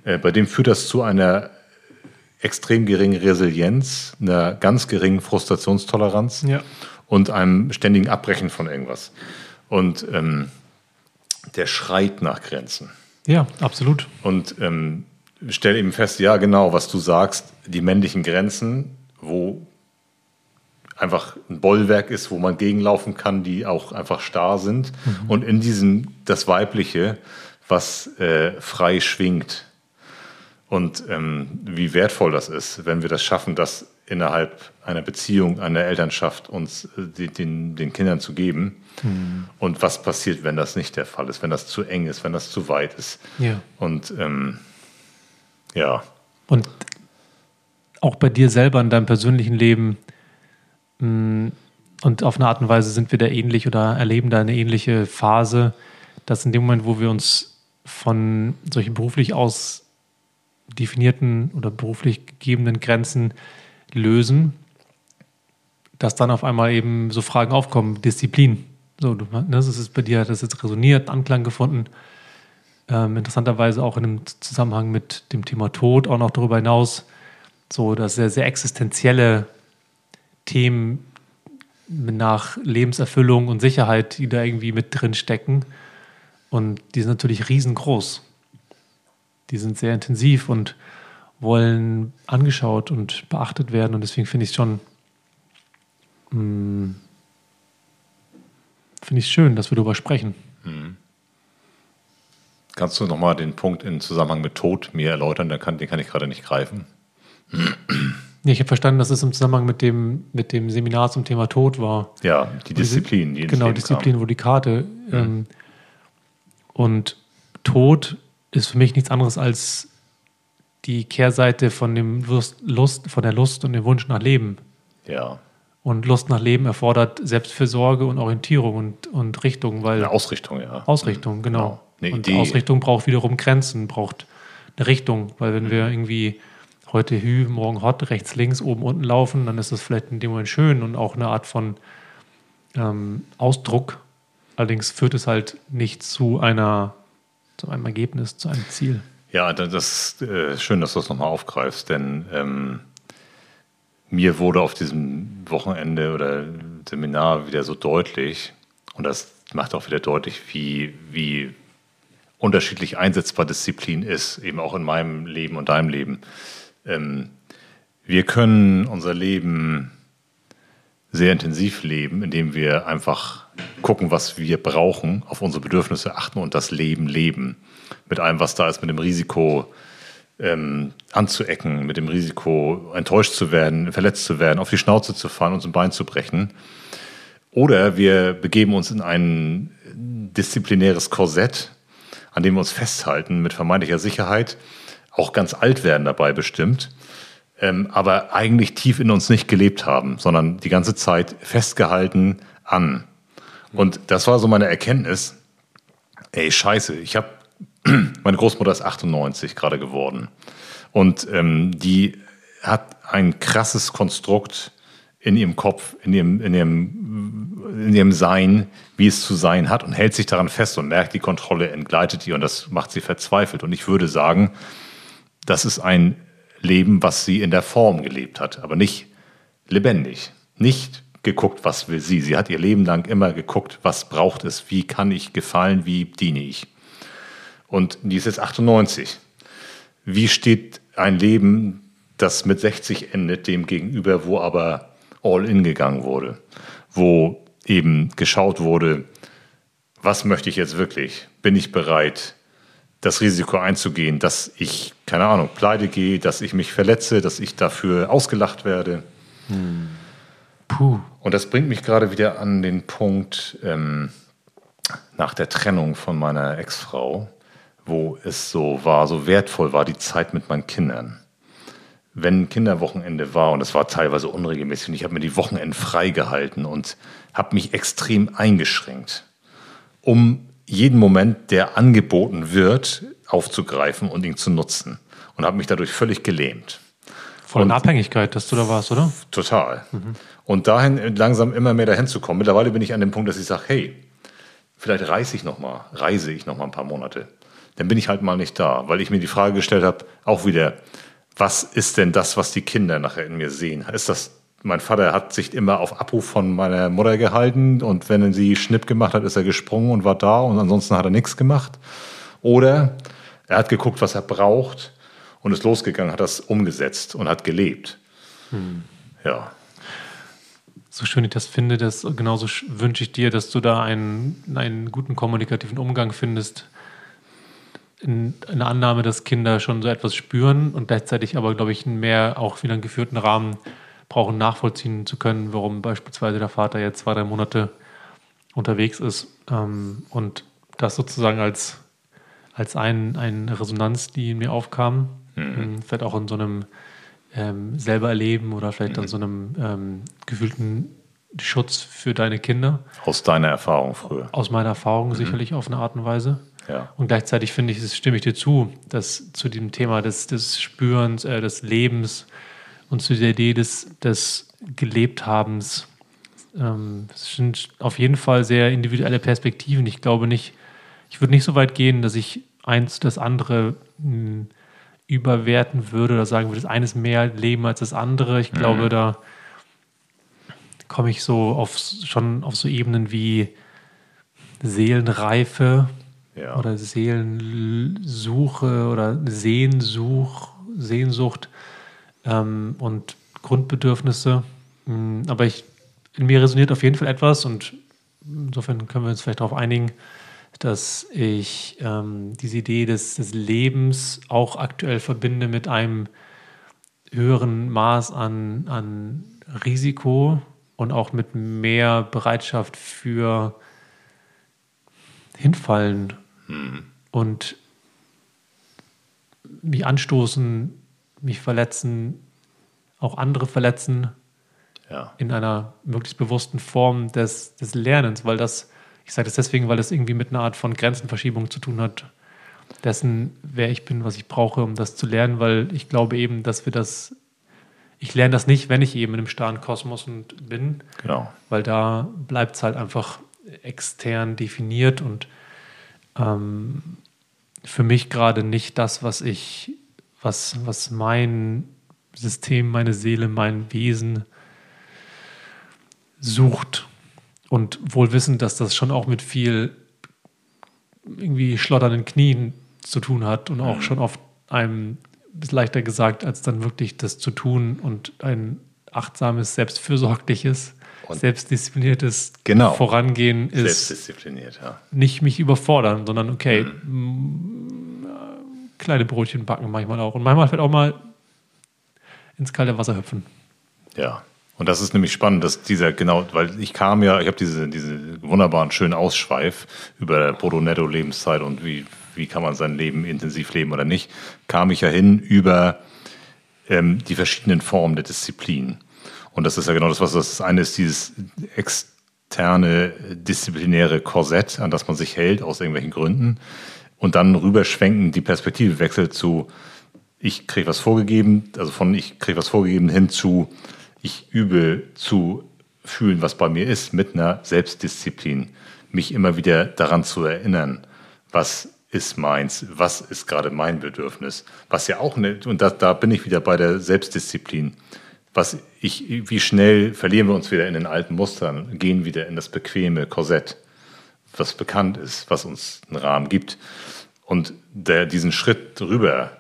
Äh, bei dem führt das zu einer extrem geringen Resilienz, einer ganz geringen Frustrationstoleranz ja. und einem ständigen Abbrechen von irgendwas. Und ähm, der schreit nach Grenzen. Ja, absolut. Und ähm, stelle eben fest, ja, genau, was du sagst, die männlichen Grenzen, wo einfach ein Bollwerk ist, wo man gegenlaufen kann, die auch einfach starr sind. Mhm. Und in diesem das Weibliche, was äh, frei schwingt, und ähm, wie wertvoll das ist, wenn wir das schaffen, das innerhalb einer Beziehung, einer Elternschaft uns äh, den, den Kindern zu geben. Mhm. Und was passiert, wenn das nicht der Fall ist, wenn das zu eng ist, wenn das zu weit ist. Ja. Und ähm, ja. Und auch bei dir selber in deinem persönlichen Leben mh, mm, und auf eine Art und Weise sind wir da ähnlich oder erleben da eine ähnliche Phase, dass in dem Moment, wo wir uns von solchen beruflich aus definierten oder beruflich gegebenen Grenzen lösen, dass dann auf einmal eben so Fragen aufkommen, Disziplin. So, du, ne, das ist bei dir, das jetzt resoniert, Anklang gefunden. Ähm, interessanterweise auch in einem Zusammenhang mit dem Thema Tod, auch noch darüber hinaus, so dass sehr, sehr existenzielle Themen nach Lebenserfüllung und Sicherheit, die da irgendwie mit drin stecken. Und die sind natürlich riesengroß die sind sehr intensiv und wollen angeschaut und beachtet werden. Und deswegen finde ich es schon, mm, finde ich schön, dass wir darüber sprechen. Mhm. Kannst du nochmal den Punkt im Zusammenhang mit Tod mir erläutern? Den kann, den kann ich gerade nicht greifen. Ja, ich habe verstanden, dass es im Zusammenhang mit dem, mit dem Seminar zum Thema Tod war. Ja, die Disziplin. Die genau, Disziplin, kam. wo die Karte. Mhm. Ähm, und Tod ist für mich nichts anderes als die Kehrseite von dem Lust, von der Lust und dem Wunsch nach Leben. Ja. Und Lust nach Leben erfordert Selbstfürsorge und Orientierung und, und Richtung, weil. Eine Ausrichtung, ja. Ausrichtung, genau. genau. und Idee. Ausrichtung braucht wiederum Grenzen, braucht eine Richtung, weil wenn mhm. wir irgendwie heute Hü, morgen Hot, rechts, links, oben, unten laufen, dann ist das vielleicht in dem Moment schön und auch eine Art von ähm, Ausdruck. Allerdings führt es halt nicht zu einer zu einem Ergebnis, zu einem Ziel. Ja, das ist äh, schön, dass du das nochmal aufgreifst, denn ähm, mir wurde auf diesem Wochenende oder Seminar wieder so deutlich, und das macht auch wieder deutlich, wie, wie unterschiedlich einsetzbar Disziplin ist, eben auch in meinem Leben und deinem Leben. Ähm, wir können unser Leben sehr intensiv leben, indem wir einfach gucken, was wir brauchen, auf unsere Bedürfnisse achten und das Leben leben. Mit allem, was da ist, mit dem Risiko ähm, anzuecken, mit dem Risiko enttäuscht zu werden, verletzt zu werden, auf die Schnauze zu fallen, uns ein Bein zu brechen. Oder wir begeben uns in ein disziplinäres Korsett, an dem wir uns festhalten mit vermeintlicher Sicherheit, auch ganz alt werden dabei bestimmt ähm, aber eigentlich tief in uns nicht gelebt haben, sondern die ganze Zeit festgehalten an. Und das war so meine Erkenntnis. Ey, scheiße, ich habe, meine Großmutter ist 98 gerade geworden. Und ähm, die hat ein krasses Konstrukt in ihrem Kopf, in ihrem, in ihrem, in ihrem Sein, wie es zu sein hat und hält sich daran fest und merkt, die Kontrolle entgleitet ihr und das macht sie verzweifelt. Und ich würde sagen, das ist ein Leben, was sie in der Form gelebt hat, aber nicht lebendig. Nicht geguckt, was will sie. Sie hat ihr Leben lang immer geguckt, was braucht es, wie kann ich gefallen, wie diene ich. Und die ist jetzt 98. Wie steht ein Leben, das mit 60 endet, dem gegenüber, wo aber all in gegangen wurde, wo eben geschaut wurde, was möchte ich jetzt wirklich? Bin ich bereit, das Risiko einzugehen, dass ich, keine Ahnung, pleite gehe, dass ich mich verletze, dass ich dafür ausgelacht werde? Hm. Puh. Und das bringt mich gerade wieder an den Punkt ähm, nach der Trennung von meiner Ex-Frau, wo es so war, so wertvoll war die Zeit mit meinen Kindern wenn Kinderwochenende war, und es war teilweise unregelmäßig, und ich habe mir die Wochenenden freigehalten und habe mich extrem eingeschränkt, um jeden Moment, der angeboten wird, aufzugreifen und ihn zu nutzen. Und habe mich dadurch völlig gelähmt. Voll in Abhängigkeit, dass du da warst, oder? Total. Mhm. Und dahin langsam immer mehr dahin zu kommen. Mittlerweile bin ich an dem Punkt, dass ich sage, hey, vielleicht reise ich noch mal, reise ich noch mal ein paar Monate. Dann bin ich halt mal nicht da, weil ich mir die Frage gestellt habe, auch wieder, was ist denn das, was die Kinder nachher in mir sehen? Ist das, mein Vater hat sich immer auf Abruf von meiner Mutter gehalten und wenn sie Schnipp gemacht hat, ist er gesprungen und war da und ansonsten hat er nichts gemacht. Oder er hat geguckt, was er braucht und ist losgegangen, hat das umgesetzt und hat gelebt. Hm. Ja. So schön ich das finde, dass genauso wünsche ich dir, dass du da einen, einen guten kommunikativen Umgang findest in, in Annahme, dass Kinder schon so etwas spüren und gleichzeitig aber, glaube ich, mehr auch wieder einen geführten Rahmen brauchen, nachvollziehen zu können, warum beispielsweise der Vater jetzt zwei, drei Monate unterwegs ist ähm, und das sozusagen als, als ein, eine Resonanz, die in mir aufkam, mhm. Ähm, vielleicht auch in so einem ähm, selber erleben oder vielleicht mhm. an so einem ähm, gefühlten Schutz für deine Kinder. Aus deiner Erfahrung früher. Aus meiner Erfahrung mhm. sicherlich auf eine Art und Weise. Ja. Und gleichzeitig finde ich, stimme ich dir zu, dass zu dem Thema des, des Spürens, äh, des Lebens und zu der Idee des, des Gelebthabens, ähm, sind auf jeden Fall sehr individuelle Perspektiven. Ich glaube nicht, ich würde nicht so weit gehen, dass ich eins das andere mh, hm, überwerten würde oder sagen würde, das eine ist mehr Leben als das andere. Ich glaube, mhm. da komme ich so auf schon auf so Ebenen wie Seelenreife, ja. oder Seelensuche oder Sehnsuch, Sehnsucht ähm, und Grundbedürfnisse. Mm, aber ich, in mir resoniert auf jeden Fall etwas und insofern können wir uns vielleicht darauf einigen, dass ich ähm, diese Idee des, des Lebens auch aktuell verbinde mit einem höheren Maß an, an Risiko und auch mit mehr Bereitschaft für Hinfallen hm. Und mich anstoßen, mich verletzen, auch andere verletzen ja. in einer möglichst bewussten Form des, des Lernens, weil das, ich sage das deswegen, weil das irgendwie mit einer Art von Grenzenverschiebung zu tun hat, dessen, wer ich bin, was ich brauche, um das zu lernen, weil ich glaube eben, dass wir das, ich lerne das nicht, wenn ich eben in einem starren Kosmos bin, genau. weil da bleibt es halt einfach extern definiert und ähm, für mich gerade nicht das, was ich, was, was mein System, meine Seele, mein Wesen sucht. Und wohl wissend, dass das schon auch mit viel irgendwie schlotternden Knien zu tun hat und auch mhm. schon oft einem ist leichter gesagt, als dann wirklich das zu tun und ein achtsames, selbstfürsorgliches und selbstdiszipliniertes genau. Vorangehen ist Selbstdiszipliniert, ja. nicht mich überfordern, sondern okay, mhm. kleine Brötchen backen manchmal auch. Und manchmal vielleicht auch mal ins kalte Wasser hüpfen. Ja. Und das ist nämlich spannend, dass dieser, genau, weil ich kam ja, ich habe diese, diese wunderbaren, schönen Ausschweif über Brutto-Netto-Lebenszeit und wie, wie kann man sein Leben intensiv leben oder nicht, kam ich ja hin über ähm, die verschiedenen Formen der Disziplin. Und das ist ja genau das, was das eine ist, dieses externe disziplinäre Korsett, an das man sich hält, aus irgendwelchen Gründen. Und dann rüberschwenken, die Perspektive wechselt zu, ich kriege was vorgegeben, also von ich kriege was vorgegeben hin zu, ich übe zu fühlen, was bei mir ist, mit einer Selbstdisziplin, mich immer wieder daran zu erinnern, was ist meins, was ist gerade mein Bedürfnis, was ja auch, ne, und da, da bin ich wieder bei der Selbstdisziplin, was ich, wie schnell verlieren wir uns wieder in den alten Mustern, gehen wieder in das bequeme Korsett, was bekannt ist, was uns einen Rahmen gibt. Und der, diesen Schritt drüber,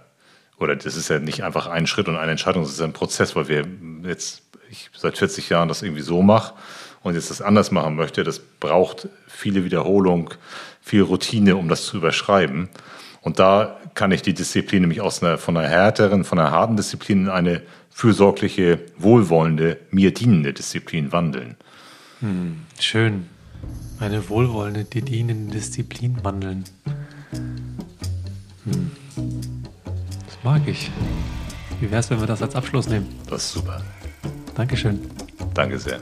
oder das ist ja nicht einfach ein Schritt und eine Entscheidung, das ist ein Prozess, weil wir jetzt, ich seit 40 Jahren das irgendwie so mache und jetzt das anders machen möchte, das braucht viele Wiederholung, viel Routine, um das zu überschreiben. Und da kann ich die Disziplin nämlich aus einer, von einer härteren, von einer harten Disziplin in eine fürsorgliche, wohlwollende, mir dienende Disziplin wandeln. Hm, schön. Eine wohlwollende, dir dienende Disziplin wandeln. Hm. Das mag ich. Wie wäre es, wenn wir das als Abschluss nehmen? Das ist super. Dankeschön. Danke sehr.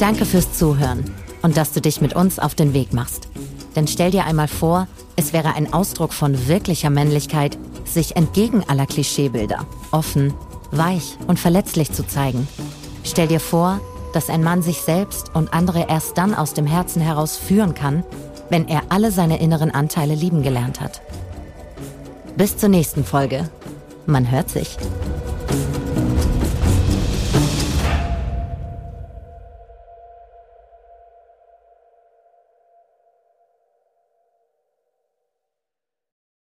Danke fürs Zuhören und dass du dich mit uns auf den Weg machst. Denn stell dir einmal vor, es wäre ein Ausdruck von wirklicher Männlichkeit, sich entgegen aller Klischeebilder offen, weich und verletzlich zu zeigen. Stell dir vor, dass ein Mann sich selbst und andere erst dann aus dem Herzen heraus führen kann, wenn er alle seine inneren Anteile lieben gelernt hat. Bis zur nächsten Folge. Man hört sich.